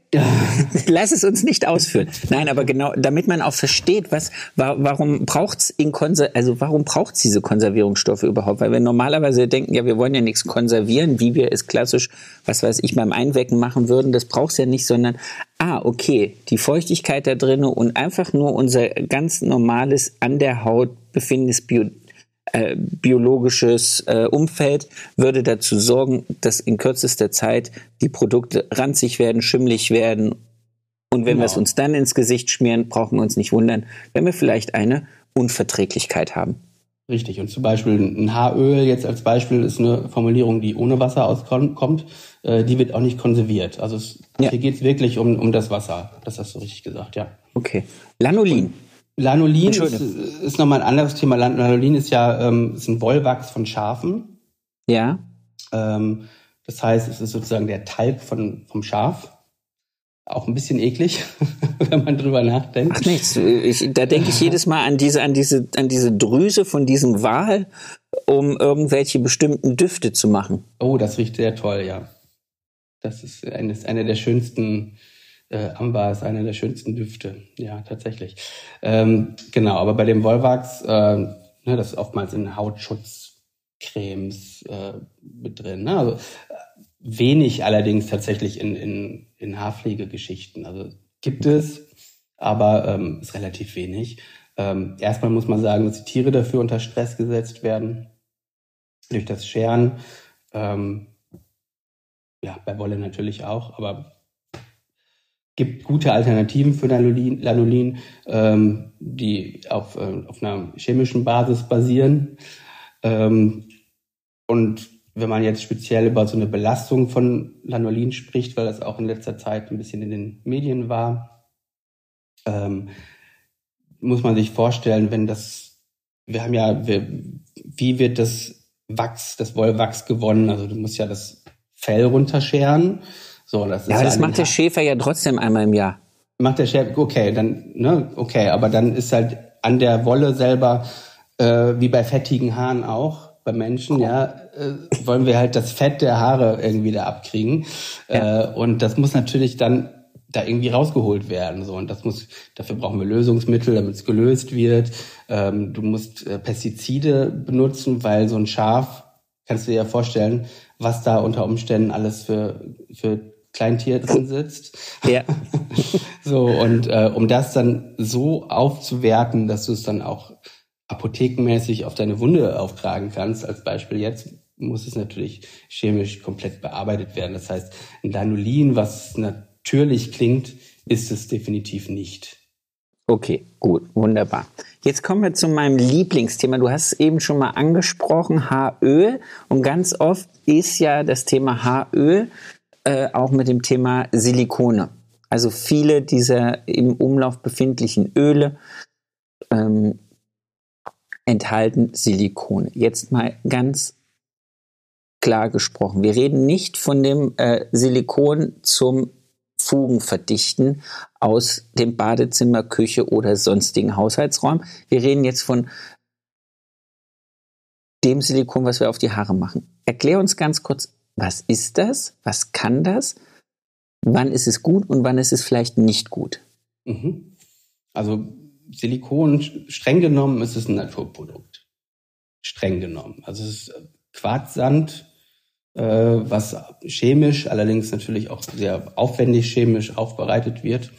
Lass es uns nicht ausführen. Nein, aber genau, damit man auch versteht, was, warum braucht's in Konser also warum braucht's diese Konservierungsstoffe überhaupt? Weil wir normalerweise denken, ja, wir wollen ja nichts konservieren, wie wir es klassisch, was weiß ich, beim Einwecken machen würden. Das braucht's ja nicht, sondern, ah, okay, die Feuchtigkeit da drinnen und einfach nur unser ganz normales an der Haut befindendes Bio äh, biologisches äh, Umfeld würde dazu sorgen, dass in kürzester Zeit die Produkte ranzig werden, schimmlig werden. Und wenn genau. wir es uns dann ins Gesicht schmieren, brauchen wir uns nicht wundern, wenn wir vielleicht eine Unverträglichkeit haben. Richtig. Und zum Beispiel ein Haaröl jetzt als Beispiel ist eine Formulierung, die ohne Wasser auskommt. Äh, die wird auch nicht konserviert. Also es, ja. hier geht es wirklich um, um das Wasser. Das hast du richtig gesagt, ja. Okay. Lanolin. Und Lanolin ist, ist nochmal ein anderes Thema. Lanolin ist ja ähm, ist ein Wollwachs von Schafen. Ja. Ähm, das heißt, es ist sozusagen der Talg von, vom Schaf. Auch ein bisschen eklig, wenn man drüber nachdenkt. Ach nichts, ich, da denke ich jedes Mal an diese, an diese, an diese Drüse von diesem Wal, um irgendwelche bestimmten Düfte zu machen. Oh, das riecht sehr toll, ja. Das ist eines, einer der schönsten äh, Amber ist einer der schönsten Düfte, ja, tatsächlich. Ähm, genau, aber bei dem Volvax, äh, ne, das ist oftmals in Hautschutzcremes äh, mit drin. Ne? Also, wenig allerdings tatsächlich in, in, in Haarpflegegeschichten. Also gibt es, aber ähm, ist relativ wenig. Ähm, erstmal muss man sagen, dass die Tiere dafür unter Stress gesetzt werden. Durch das Scheren. Ähm, ja, bei Wolle natürlich auch, aber gibt gute Alternativen für Lanolin, Lanolin ähm, die auf, äh, auf einer chemischen Basis basieren. Ähm, und wenn man jetzt speziell über so eine Belastung von Lanolin spricht, weil das auch in letzter Zeit ein bisschen in den Medien war, ähm, muss man sich vorstellen, wenn das, wir haben ja, wir, wie wird das Wachs, das Wollwachs gewonnen? Also du musst ja das Fell runterscheren so, das ist ja, das macht der Schäfer ja trotzdem einmal im Jahr. Macht der Schäfer, okay, dann, ne, okay, aber dann ist halt an der Wolle selber, äh, wie bei fettigen Haaren auch, bei Menschen, oh. ja, äh, wollen wir halt das Fett der Haare irgendwie da abkriegen. Ja. Äh, und das muss natürlich dann da irgendwie rausgeholt werden. So. Und das muss, dafür brauchen wir Lösungsmittel, damit es gelöst wird. Ähm, du musst äh, Pestizide benutzen, weil so ein Schaf, kannst du dir ja vorstellen, was da unter Umständen alles für, für Kleintier drin sitzt. Ja. so, und äh, um das dann so aufzuwerten, dass du es dann auch apothekenmäßig auf deine Wunde auftragen kannst, als Beispiel jetzt, muss es natürlich chemisch komplett bearbeitet werden. Das heißt, ein Danolin, was natürlich klingt, ist es definitiv nicht. Okay, gut, wunderbar. Jetzt kommen wir zu meinem Lieblingsthema. Du hast es eben schon mal angesprochen, Haaröl. Und ganz oft ist ja das Thema Haaröl äh, auch mit dem Thema Silikone. Also viele dieser im Umlauf befindlichen Öle ähm, enthalten Silikone. Jetzt mal ganz klar gesprochen. Wir reden nicht von dem äh, Silikon zum Fugenverdichten aus dem Badezimmer, Küche oder sonstigen Haushaltsräumen. Wir reden jetzt von dem Silikon, was wir auf die Haare machen. Erklär uns ganz kurz, was ist das? Was kann das? Wann ist es gut und wann ist es vielleicht nicht gut? Mhm. Also Silikon, streng genommen, ist es ein Naturprodukt. Streng genommen. Also es ist Quarzsand, äh, was chemisch, allerdings natürlich auch sehr aufwendig chemisch aufbereitet wird,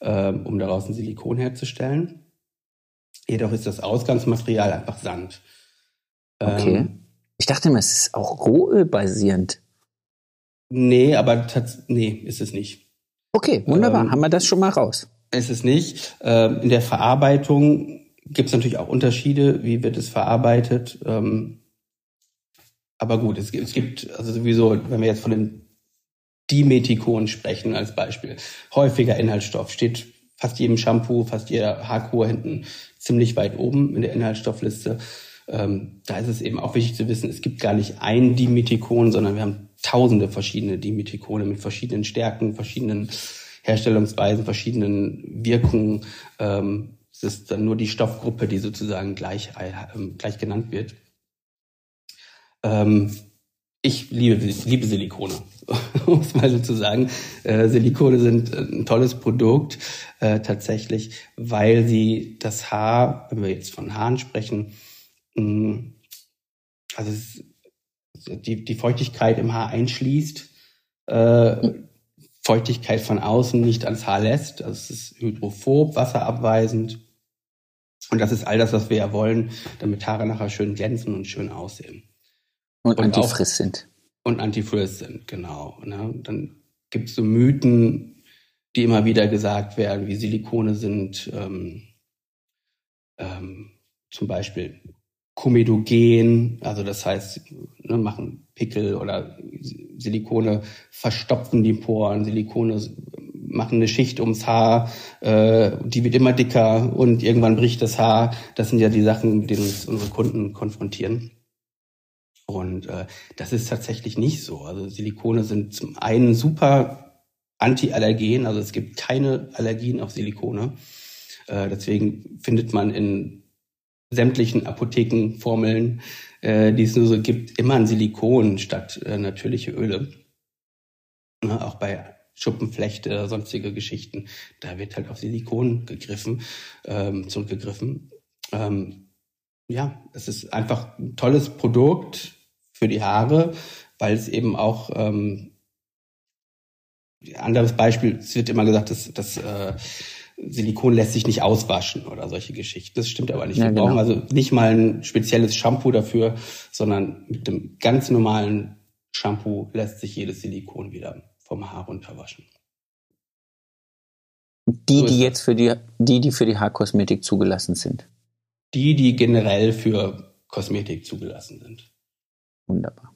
äh, um daraus ein Silikon herzustellen. Jedoch ist das Ausgangsmaterial einfach Sand. Okay. Ähm, ich dachte immer, es ist auch Rohöl-basierend. Nee, aber nee, ist es nicht. Okay, wunderbar. Ähm, Haben wir das schon mal raus? Ist es nicht. Ähm, in der Verarbeitung gibt es natürlich auch Unterschiede, wie wird es verarbeitet. Ähm, aber gut, es gibt, es gibt, also sowieso, wenn wir jetzt von den Dimethikon sprechen als Beispiel, häufiger Inhaltsstoff steht fast jedem Shampoo, fast jeder Haarkur hinten ziemlich weit oben in der Inhaltsstoffliste ähm, da ist es eben auch wichtig zu wissen, es gibt gar nicht ein Dimethikon, sondern wir haben tausende verschiedene Dimethikone mit verschiedenen Stärken, verschiedenen Herstellungsweisen, verschiedenen Wirkungen. Ähm, es ist dann nur die Stoffgruppe, die sozusagen gleich, äh, gleich genannt wird. Ähm, ich liebe, liebe Silikone, um es mal so zu sagen. Äh, Silikone sind ein tolles Produkt, äh, tatsächlich, weil sie das Haar, wenn wir jetzt von Haaren sprechen, also es, die, die Feuchtigkeit im Haar einschließt, äh, Feuchtigkeit von außen nicht ans Haar lässt. Also es ist hydrophob, wasserabweisend. Und das ist all das, was wir ja wollen, damit Haare nachher schön glänzen und schön aussehen. Und, und antifriss sind. Und antifriss sind, genau. Ne? Dann gibt es so Mythen, die immer wieder gesagt werden, wie Silikone sind ähm, ähm, zum Beispiel komedogen, also das heißt, ne, machen Pickel oder Silikone verstopfen die Poren, Silikone machen eine Schicht ums Haar, äh, die wird immer dicker und irgendwann bricht das Haar. Das sind ja die Sachen, mit denen uns unsere Kunden konfrontieren. Und äh, das ist tatsächlich nicht so. Also Silikone sind zum einen super antiallergen, also es gibt keine Allergien auf Silikone. Äh, deswegen findet man in sämtlichen Apothekenformeln, äh, die es nur so gibt, immer ein Silikon statt äh, natürliche Öle. Ne, auch bei Schuppenflechte oder sonstige Geschichten, da wird halt auf Silikon gegriffen, ähm, zurückgegriffen. Ähm, ja, es ist einfach ein tolles Produkt, für die Haare, weil es eben auch ähm, anderes Beispiel, es wird immer gesagt, dass, dass äh, Silikon lässt sich nicht auswaschen oder solche Geschichten. Das stimmt aber nicht. Ja, Wir genau. brauchen also nicht mal ein spezielles Shampoo dafür, sondern mit dem ganz normalen Shampoo lässt sich jedes Silikon wieder vom Haar runterwaschen. Die, so die jetzt für die, die, die für die Haarkosmetik zugelassen sind. Die, die generell für Kosmetik zugelassen sind. Wunderbar.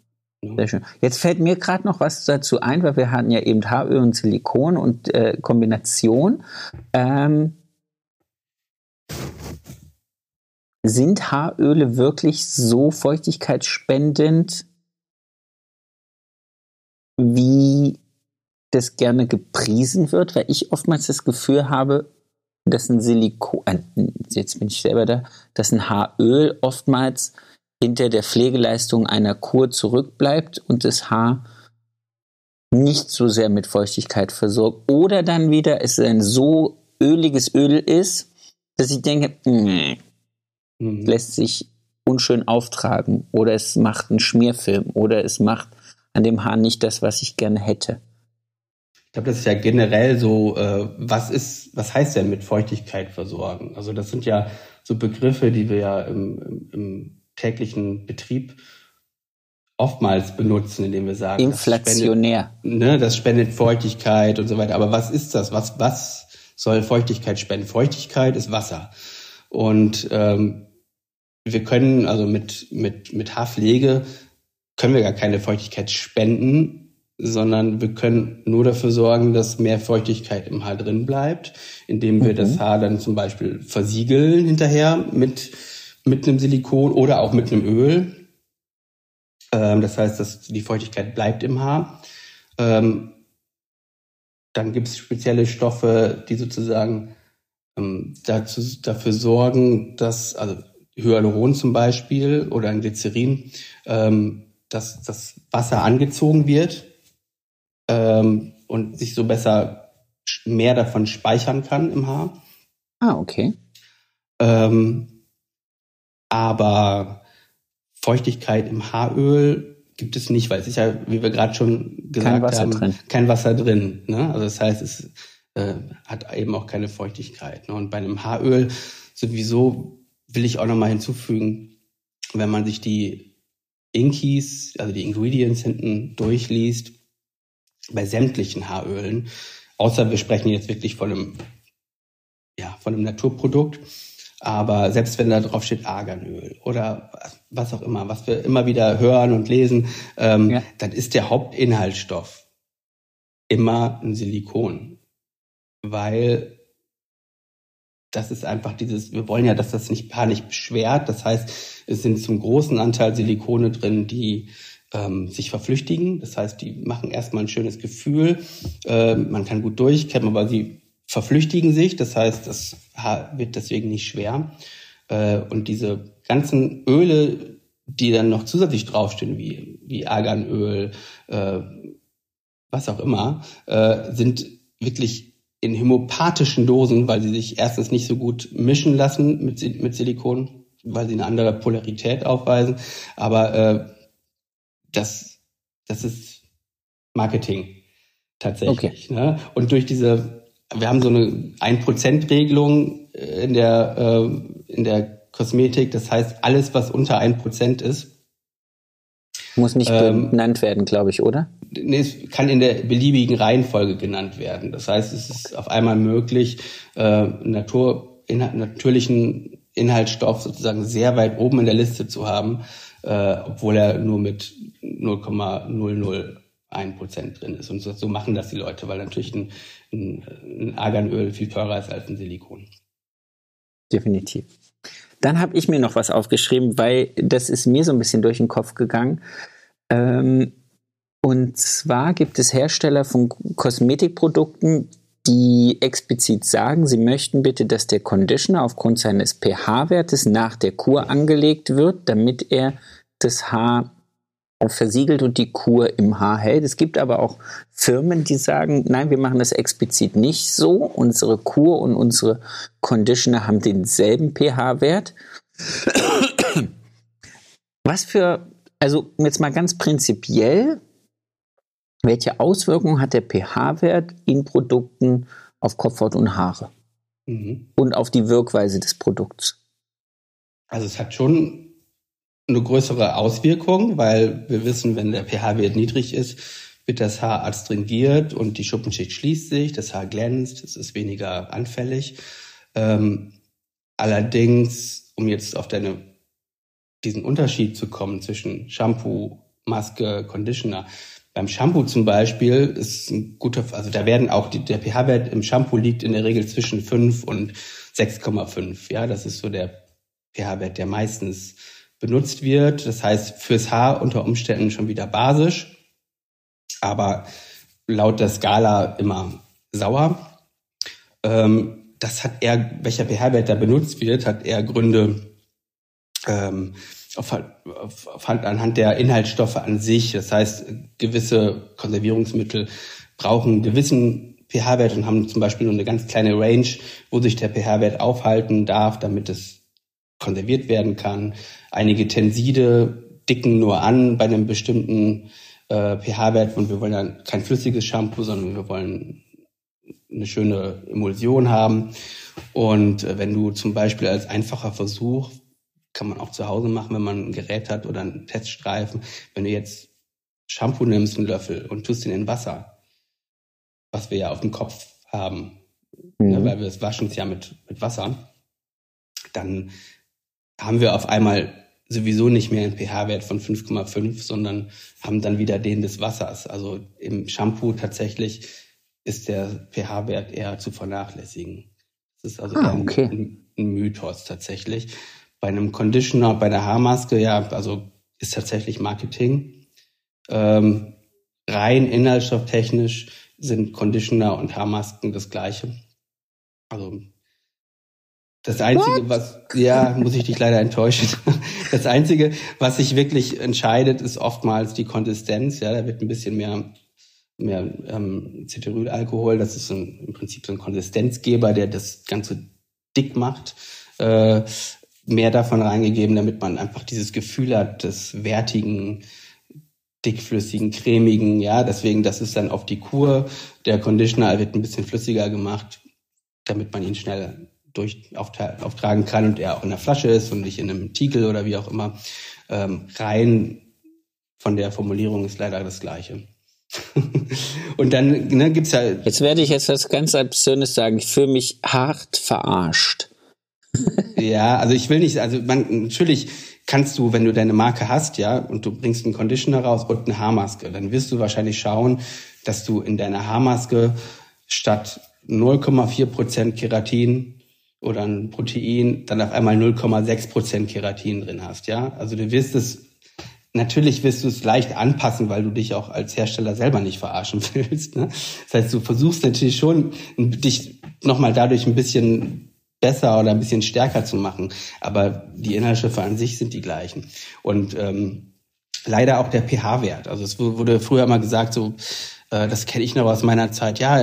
Sehr schön. Jetzt fällt mir gerade noch was dazu ein, weil wir hatten ja eben Haaröl und Silikon und äh, Kombination. Ähm, sind Haaröle wirklich so feuchtigkeitsspendend, wie das gerne gepriesen wird? Weil ich oftmals das Gefühl habe, dass ein Silikon, äh, jetzt bin ich selber da, dass ein Haaröl oftmals hinter der Pflegeleistung einer Kur zurückbleibt und das Haar nicht so sehr mit Feuchtigkeit versorgt. Oder dann wieder es ein so öliges Öl ist, dass ich denke, mh, mhm. lässt sich unschön auftragen oder es macht einen Schmierfilm oder es macht an dem Haar nicht das, was ich gerne hätte. Ich glaube, das ist ja generell so, äh, was ist, was heißt denn mit Feuchtigkeit versorgen? Also das sind ja so Begriffe, die wir ja im, im, im täglichen Betrieb oftmals benutzen, indem wir sagen, inflationär. Das spendet, ne, das spendet Feuchtigkeit und so weiter. Aber was ist das? Was, was soll Feuchtigkeit spenden? Feuchtigkeit ist Wasser. Und ähm, wir können also mit, mit, mit Haarpflege können wir gar keine Feuchtigkeit spenden, sondern wir können nur dafür sorgen, dass mehr Feuchtigkeit im Haar drin bleibt, indem wir mhm. das Haar dann zum Beispiel versiegeln hinterher mit mit einem Silikon oder auch mit einem Öl. Ähm, das heißt, dass die Feuchtigkeit bleibt im Haar. Ähm, dann gibt es spezielle Stoffe, die sozusagen ähm, dazu, dafür sorgen, dass, also Hyaluron zum Beispiel oder ein Glycerin, ähm, dass das Wasser angezogen wird ähm, und sich so besser mehr davon speichern kann im Haar. Ah, okay. Ähm, aber Feuchtigkeit im Haaröl gibt es nicht, weil es ist ja, wie wir gerade schon gesagt kein Wasser haben, drin. kein Wasser drin. Ne? Also das heißt, es äh, hat eben auch keine Feuchtigkeit. Ne? Und bei einem Haaröl sowieso will ich auch nochmal hinzufügen, wenn man sich die Inkies, also die Ingredients hinten durchliest, bei sämtlichen Haarölen, außer wir sprechen jetzt wirklich von einem, ja, von einem Naturprodukt, aber selbst wenn da drauf steht Arganöl oder was auch immer, was wir immer wieder hören und lesen, ähm, ja. dann ist der Hauptinhaltsstoff immer ein Silikon. Weil das ist einfach dieses, wir wollen ja, dass das nicht Paar nicht beschwert. Das heißt, es sind zum großen Anteil Silikone drin, die ähm, sich verflüchtigen. Das heißt, die machen erstmal ein schönes Gefühl. Äh, man kann gut durchkämmen, aber sie verflüchtigen sich. Das heißt, das wird deswegen nicht schwer. Äh, und diese ganzen Öle, die dann noch zusätzlich draufstehen, wie, wie Arganöl, äh, was auch immer, äh, sind wirklich in homöopathischen Dosen, weil sie sich erstens nicht so gut mischen lassen mit, mit Silikon, weil sie eine andere Polarität aufweisen. Aber äh, das, das ist Marketing tatsächlich. Okay. Ne? Und durch diese, wir haben so eine 1%-Regelung in der, äh, in der Kosmetik. Das heißt, alles, was unter 1% ist, muss nicht ähm, genannt werden, glaube ich, oder? Nee, es kann in der beliebigen Reihenfolge genannt werden. Das heißt, es ist auf einmal möglich, äh, Natur, in, natürlichen Inhaltsstoff sozusagen sehr weit oben in der Liste zu haben, äh, obwohl er nur mit 0,001 Prozent drin ist. Und so, so, machen das die Leute, weil natürlich ein, ein, ein Arganöl viel teurer ist als ein Silikon. Definitiv. Dann habe ich mir noch was aufgeschrieben, weil das ist mir so ein bisschen durch den Kopf gegangen. Ähm, und zwar gibt es Hersteller von Kosmetikprodukten, die explizit sagen, sie möchten bitte, dass der Conditioner aufgrund seines pH-Wertes nach der Kur angelegt wird, damit er das Haar versiegelt und die Kur im Haar hält. Es gibt aber auch Firmen, die sagen, nein, wir machen das explizit nicht so. Unsere Kur und unsere Conditioner haben denselben pH-Wert. Was für, also jetzt mal ganz prinzipiell, welche Auswirkungen hat der pH-Wert in Produkten auf Kopfhaut und Haare? Mhm. Und auf die Wirkweise des Produkts? Also es hat schon eine größere Auswirkung, weil wir wissen, wenn der pH-Wert niedrig ist, wird das Haar adstringiert und die Schuppenschicht schließt sich, das Haar glänzt, es ist weniger anfällig. Ähm, allerdings, um jetzt auf deine, diesen Unterschied zu kommen zwischen Shampoo, Maske, Conditioner. Beim Shampoo zum Beispiel ist ein guter, also da werden auch, die, der pH-Wert im Shampoo liegt in der Regel zwischen 5 und 6,5. Ja, das ist so der pH-Wert, der meistens benutzt wird. Das heißt, fürs Haar unter Umständen schon wieder basisch, aber laut der Skala immer sauer. Ähm, das hat eher, welcher pH-Wert da benutzt wird, hat eher Gründe ähm, auf, auf, auf, anhand der Inhaltsstoffe an sich. Das heißt, gewisse Konservierungsmittel brauchen einen gewissen pH-Wert und haben zum Beispiel nur eine ganz kleine Range, wo sich der pH-Wert aufhalten darf, damit es konserviert werden kann. Einige Tenside dicken nur an bei einem bestimmten äh, pH-Wert und wir wollen dann kein flüssiges Shampoo, sondern wir wollen eine schöne Emulsion haben. Und äh, wenn du zum Beispiel als einfacher Versuch, kann man auch zu Hause machen, wenn man ein Gerät hat oder einen Teststreifen, wenn du jetzt Shampoo nimmst, einen Löffel und tust ihn in Wasser, was wir ja auf dem Kopf haben, mhm. ne, weil wir es waschen es ja mit, mit Wasser, dann haben wir auf einmal sowieso nicht mehr einen pH-Wert von 5,5, sondern haben dann wieder den des Wassers. Also im Shampoo tatsächlich ist der pH-Wert eher zu vernachlässigen. Das ist also ah, okay. ein, ein, Mythos tatsächlich. Bei einem Conditioner, bei der Haarmaske, ja, also ist tatsächlich Marketing. Ähm, rein inhaltsstofftechnisch sind Conditioner und Haarmasken das gleiche. Also das Einzige, What? was, ja, muss ich dich leider enttäuschen. Das Einzige, was sich wirklich entscheidet, ist oftmals die Konsistenz. Ja, da wird ein bisschen mehr, mehr ähm, Ceterylalkohol. Das ist ein, im Prinzip so ein Konsistenzgeber, der das Ganze dick macht. Äh, mehr davon reingegeben, damit man einfach dieses Gefühl hat des wertigen, dickflüssigen, cremigen. Ja, deswegen, das ist dann auf die Kur. Der Conditioner wird ein bisschen flüssiger gemacht, damit man ihn schnell durch auftragen kann und er auch in der Flasche ist und nicht in einem Tiegel oder wie auch immer. Ähm, rein von der Formulierung ist leider das Gleiche. und dann ne, gibt's ja. Jetzt werde ich jetzt was ganz Absurdes sagen. Ich fühle mich hart verarscht. ja, also ich will nicht, also man, natürlich kannst du, wenn du deine Marke hast, ja, und du bringst einen Conditioner raus und eine Haarmaske, dann wirst du wahrscheinlich schauen, dass du in deiner Haarmaske statt 0,4 Prozent Keratin oder ein Protein dann auf einmal 0,6 Prozent Keratin drin hast, ja. Also du wirst es, natürlich wirst du es leicht anpassen, weil du dich auch als Hersteller selber nicht verarschen willst. Ne? Das heißt, du versuchst natürlich schon, dich nochmal dadurch ein bisschen besser oder ein bisschen stärker zu machen. Aber die Inhaltsstoffe an sich sind die gleichen. Und ähm, leider auch der pH-Wert. Also es wurde früher immer gesagt, so äh, das kenne ich noch aus meiner Zeit. Ja,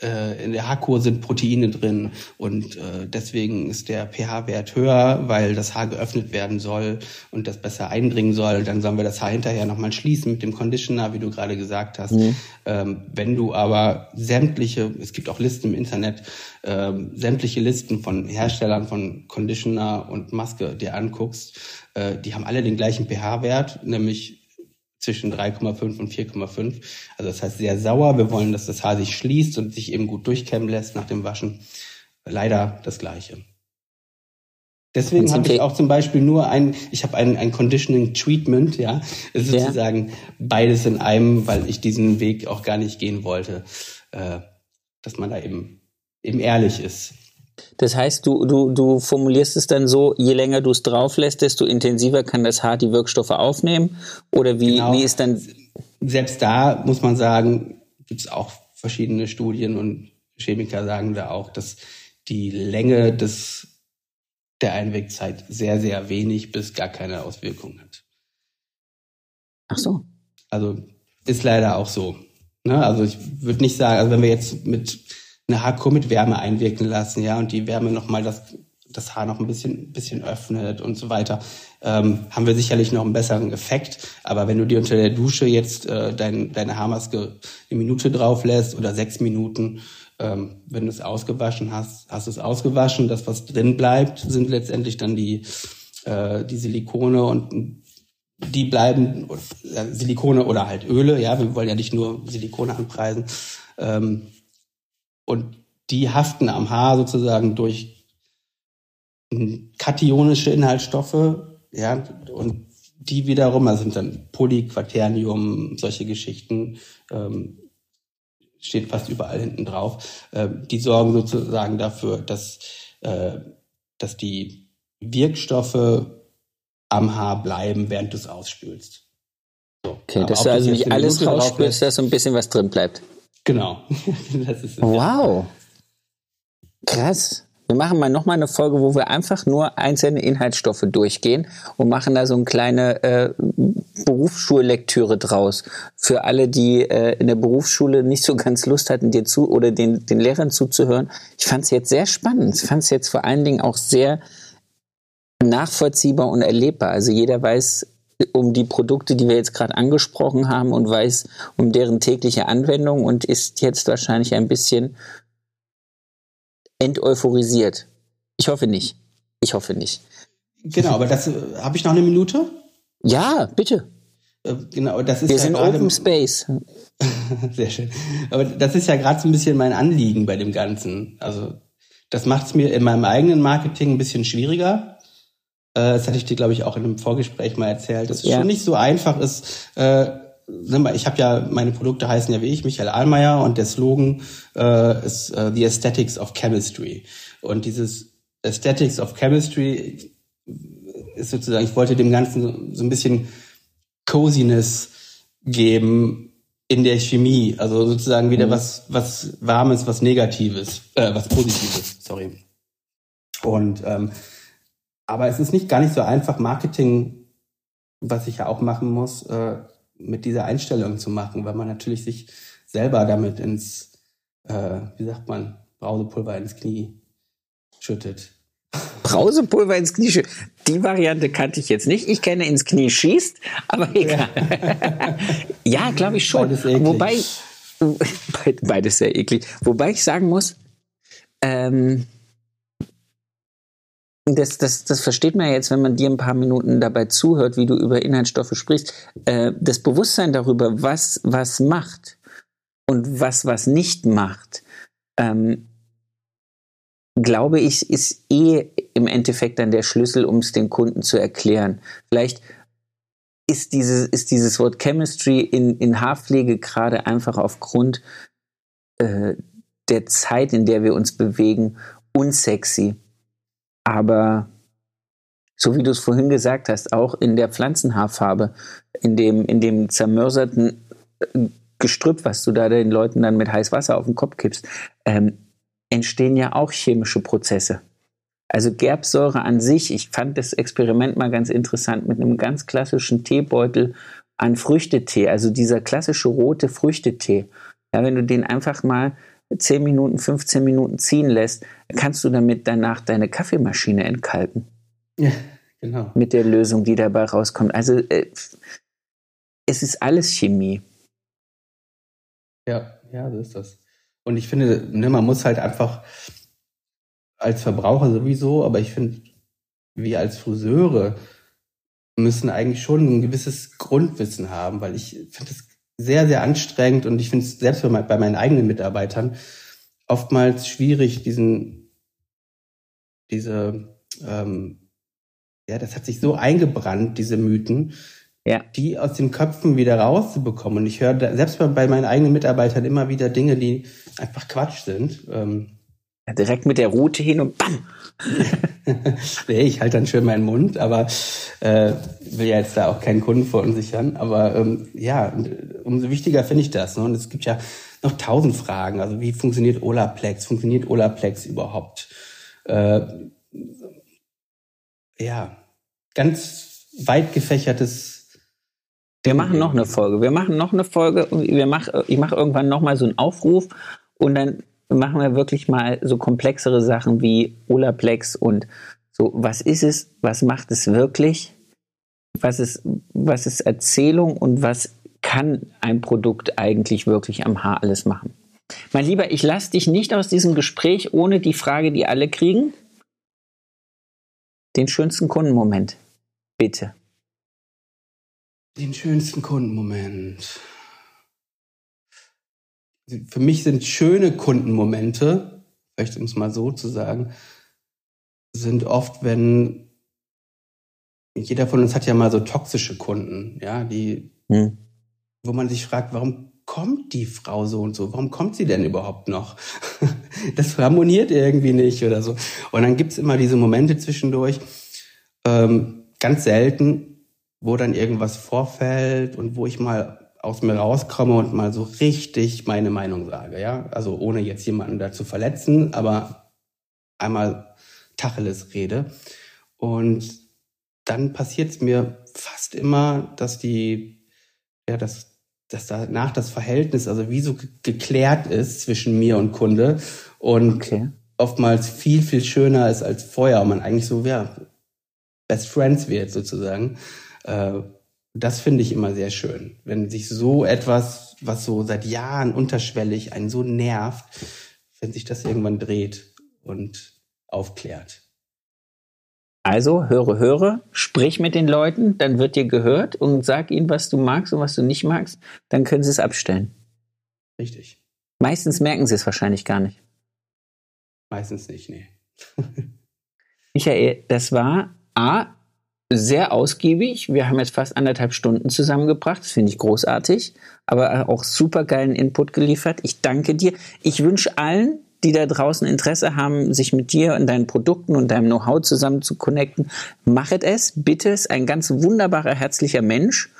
in, äh, in der Haarkur sind Proteine drin und äh, deswegen ist der pH-Wert höher, weil das Haar geöffnet werden soll und das besser eindringen soll. Dann sollen wir das Haar hinterher nochmal schließen mit dem Conditioner, wie du gerade gesagt hast. Mhm. Ähm, wenn du aber sämtliche, es gibt auch Listen im Internet, ähm, sämtliche Listen von Herstellern von Conditioner und Maske dir anguckst, äh, die haben alle den gleichen pH-Wert, nämlich zwischen 3,5 und 4,5. Also das heißt sehr sauer. Wir wollen, dass das Haar sich schließt und sich eben gut durchkämmen lässt nach dem Waschen. Leider das Gleiche. Deswegen habe ich auch zum Beispiel nur ein, ich habe ein, ein Conditioning Treatment, ja. Es ist ja. sozusagen beides in einem, weil ich diesen Weg auch gar nicht gehen wollte, äh, dass man da eben, eben ehrlich ist. Das heißt, du, du, du formulierst es dann so, je länger du es drauf lässt, desto intensiver kann das Haar die Wirkstoffe aufnehmen? Oder wie, genau. wie ist dann. Selbst da muss man sagen, gibt es auch verschiedene Studien und Chemiker sagen da auch, dass die Länge des, der Einwegzeit sehr, sehr wenig bis gar keine Auswirkungen hat. Ach so. Also ist leider auch so. Ne? Also ich würde nicht sagen, also wenn wir jetzt mit eine Haarkur mit Wärme einwirken lassen, ja, und die Wärme nochmal das, das Haar noch ein bisschen, bisschen öffnet und so weiter, ähm, haben wir sicherlich noch einen besseren Effekt. Aber wenn du dir unter der Dusche jetzt äh, dein, deine Haarmaske eine Minute drauf lässt oder sechs Minuten, ähm, wenn du es ausgewaschen hast, hast du es ausgewaschen. Das, was drin bleibt, sind letztendlich dann die, äh, die Silikone und die bleiben, äh, Silikone oder halt Öle, ja, wir wollen ja nicht nur Silikone anpreisen. Ähm, und die haften am Haar sozusagen durch kationische Inhaltsstoffe, ja, und die wiederum, also sind dann Polyquaternium, solche Geschichten, ähm, steht fast überall hinten drauf, äh, die sorgen sozusagen dafür, dass, äh, dass die Wirkstoffe am Haar bleiben, während du es ausspülst. So. Okay, dass du also nicht alles rausspülst, dass so ein bisschen was drin bleibt. Genau. wow. Krass. Wir machen mal nochmal eine Folge, wo wir einfach nur einzelne Inhaltsstoffe durchgehen und machen da so eine kleine äh, Berufsschullektüre draus. Für alle, die äh, in der Berufsschule nicht so ganz Lust hatten, dir zu oder den, den Lehrern zuzuhören. Ich fand es jetzt sehr spannend. Ich fand es jetzt vor allen Dingen auch sehr nachvollziehbar und erlebbar. Also jeder weiß, um die Produkte, die wir jetzt gerade angesprochen haben und weiß um deren tägliche Anwendung und ist jetzt wahrscheinlich ein bisschen enteuphorisiert. Ich hoffe nicht. Ich hoffe nicht. Genau, aber das äh, habe ich noch eine Minute? Ja, bitte. Äh, genau, das ist Wir ja sind Open Space. Sehr schön. Aber das ist ja gerade so ein bisschen mein Anliegen bei dem Ganzen. Also das macht es mir in meinem eigenen Marketing ein bisschen schwieriger, äh, das hatte ich dir, glaube ich, auch in einem Vorgespräch mal erzählt, dass es ja. schon nicht so einfach ist. Äh, ich habe ja, meine Produkte heißen ja wie ich, Michael Ahlmeier, und der Slogan äh, ist äh, The Aesthetics of Chemistry. Und dieses Aesthetics of Chemistry ist sozusagen, ich wollte dem Ganzen so, so ein bisschen Coziness geben in der Chemie. Also sozusagen wieder mhm. was, was Warmes, was Negatives, äh, was Positives, sorry. Und ähm, aber es ist nicht gar nicht so einfach, Marketing, was ich ja auch machen muss, äh, mit dieser Einstellung zu machen, weil man natürlich sich selber damit ins, äh, wie sagt man, Brausepulver ins Knie schüttet. Brausepulver ins Knie schüttet. Die Variante kannte ich jetzt nicht. Ich kenne ins Knie schießt, aber egal. Ja, ja glaube ich schon. Beides Wobei, beides sehr eklig. Wobei ich sagen muss, ähm, das, das, das versteht man jetzt, wenn man dir ein paar Minuten dabei zuhört, wie du über Inhaltsstoffe sprichst. Äh, das Bewusstsein darüber, was was macht und was was nicht macht, ähm, glaube ich, ist eh im Endeffekt dann der Schlüssel, um es den Kunden zu erklären. Vielleicht ist dieses, ist dieses Wort Chemistry in, in Haarpflege gerade einfach aufgrund äh, der Zeit, in der wir uns bewegen, unsexy. Aber so wie du es vorhin gesagt hast, auch in der Pflanzenhaarfarbe, in dem, in dem zermörserten äh, Gestrüpp, was du da den Leuten dann mit heißem Wasser auf den Kopf kippst, ähm, entstehen ja auch chemische Prozesse. Also Gerbsäure an sich, ich fand das Experiment mal ganz interessant mit einem ganz klassischen Teebeutel an Früchtetee, also dieser klassische rote Früchtetee. Ja, wenn du den einfach mal 10 Minuten, 15 Minuten ziehen lässt, kannst du damit danach deine Kaffeemaschine entkalken. Ja, genau. Mit der Lösung, die dabei rauskommt. Also äh, es ist alles Chemie. Ja, ja, so ist das. Und ich finde, ne, man muss halt einfach als Verbraucher sowieso, aber ich finde, wir als Friseure müssen eigentlich schon ein gewisses Grundwissen haben, weil ich finde es sehr, sehr anstrengend und ich finde es selbst bei meinen eigenen Mitarbeitern oftmals schwierig, diesen, diese, ähm, ja, das hat sich so eingebrannt, diese Mythen, ja. die aus den Köpfen wieder rauszubekommen. Und ich höre selbst bei meinen eigenen Mitarbeitern immer wieder Dinge, die einfach Quatsch sind. Ähm, ja, direkt mit der Route hin und bam! nee, ich halte dann schön meinen Mund, aber äh, will ja jetzt da auch keinen Kunden verunsichern. Aber ähm, ja, umso wichtiger finde ich das. Ne? Und es gibt ja noch tausend Fragen. Also wie funktioniert Olaplex? Funktioniert Olaplex überhaupt? Äh, ja, ganz weit gefächertes. Wir machen noch eine Folge. Wir machen noch eine Folge. Wir mach, ich mache irgendwann noch mal so einen Aufruf und dann machen wir wirklich mal so komplexere Sachen wie Olaplex und so, was ist es, was macht es wirklich, was ist, was ist Erzählung und was kann ein Produkt eigentlich wirklich am Haar alles machen. Mein Lieber, ich lasse dich nicht aus diesem Gespräch ohne die Frage, die alle kriegen. Den schönsten Kundenmoment. Bitte. Den schönsten Kundenmoment für mich sind schöne Kundenmomente, vielleicht um es mal so zu sagen, sind oft, wenn jeder von uns hat ja mal so toxische Kunden, ja, die, hm. wo man sich fragt, warum kommt die Frau so und so? Warum kommt sie denn überhaupt noch? das harmoniert irgendwie nicht oder so. Und dann gibt's immer diese Momente zwischendurch, ähm, ganz selten, wo dann irgendwas vorfällt und wo ich mal aus mir rauskomme und mal so richtig meine Meinung sage, ja. Also ohne jetzt jemanden da zu verletzen, aber einmal Tacheles rede. Und dann passiert es mir fast immer, dass die, ja, dass, dass danach das Verhältnis, also wie so geklärt ist zwischen mir und Kunde und okay. oftmals viel, viel schöner ist als vorher und man eigentlich so, ja, Best Friends wird sozusagen. Äh, das finde ich immer sehr schön, wenn sich so etwas, was so seit Jahren unterschwellig einen so nervt, wenn sich das irgendwann dreht und aufklärt. Also höre, höre, sprich mit den Leuten, dann wird dir gehört und sag ihnen, was du magst und was du nicht magst, dann können sie es abstellen. Richtig. Meistens merken sie es wahrscheinlich gar nicht. Meistens nicht, nee. Michael, das war A, sehr ausgiebig. Wir haben jetzt fast anderthalb Stunden zusammengebracht. Das finde ich großartig. Aber auch super geilen Input geliefert. Ich danke dir. Ich wünsche allen, die da draußen Interesse haben, sich mit dir und deinen Produkten und deinem Know-how zusammen zu connecten, machet es. Bitte, ist ein ganz wunderbarer, herzlicher Mensch.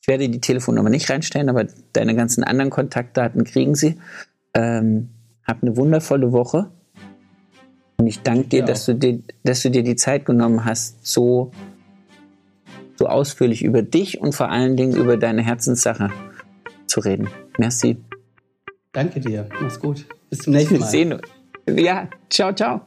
Ich werde die Telefonnummer nicht reinstellen, aber deine ganzen anderen Kontaktdaten kriegen sie. Ähm, hab eine wundervolle Woche. Und ich danke dir, dass du dir, dass du dir die Zeit genommen hast, so so ausführlich über dich und vor allen Dingen über deine Herzenssache zu reden. Merci. Danke dir. Mach's gut. Bis zum nächsten Mal. Sehen. Ja, ciao, ciao.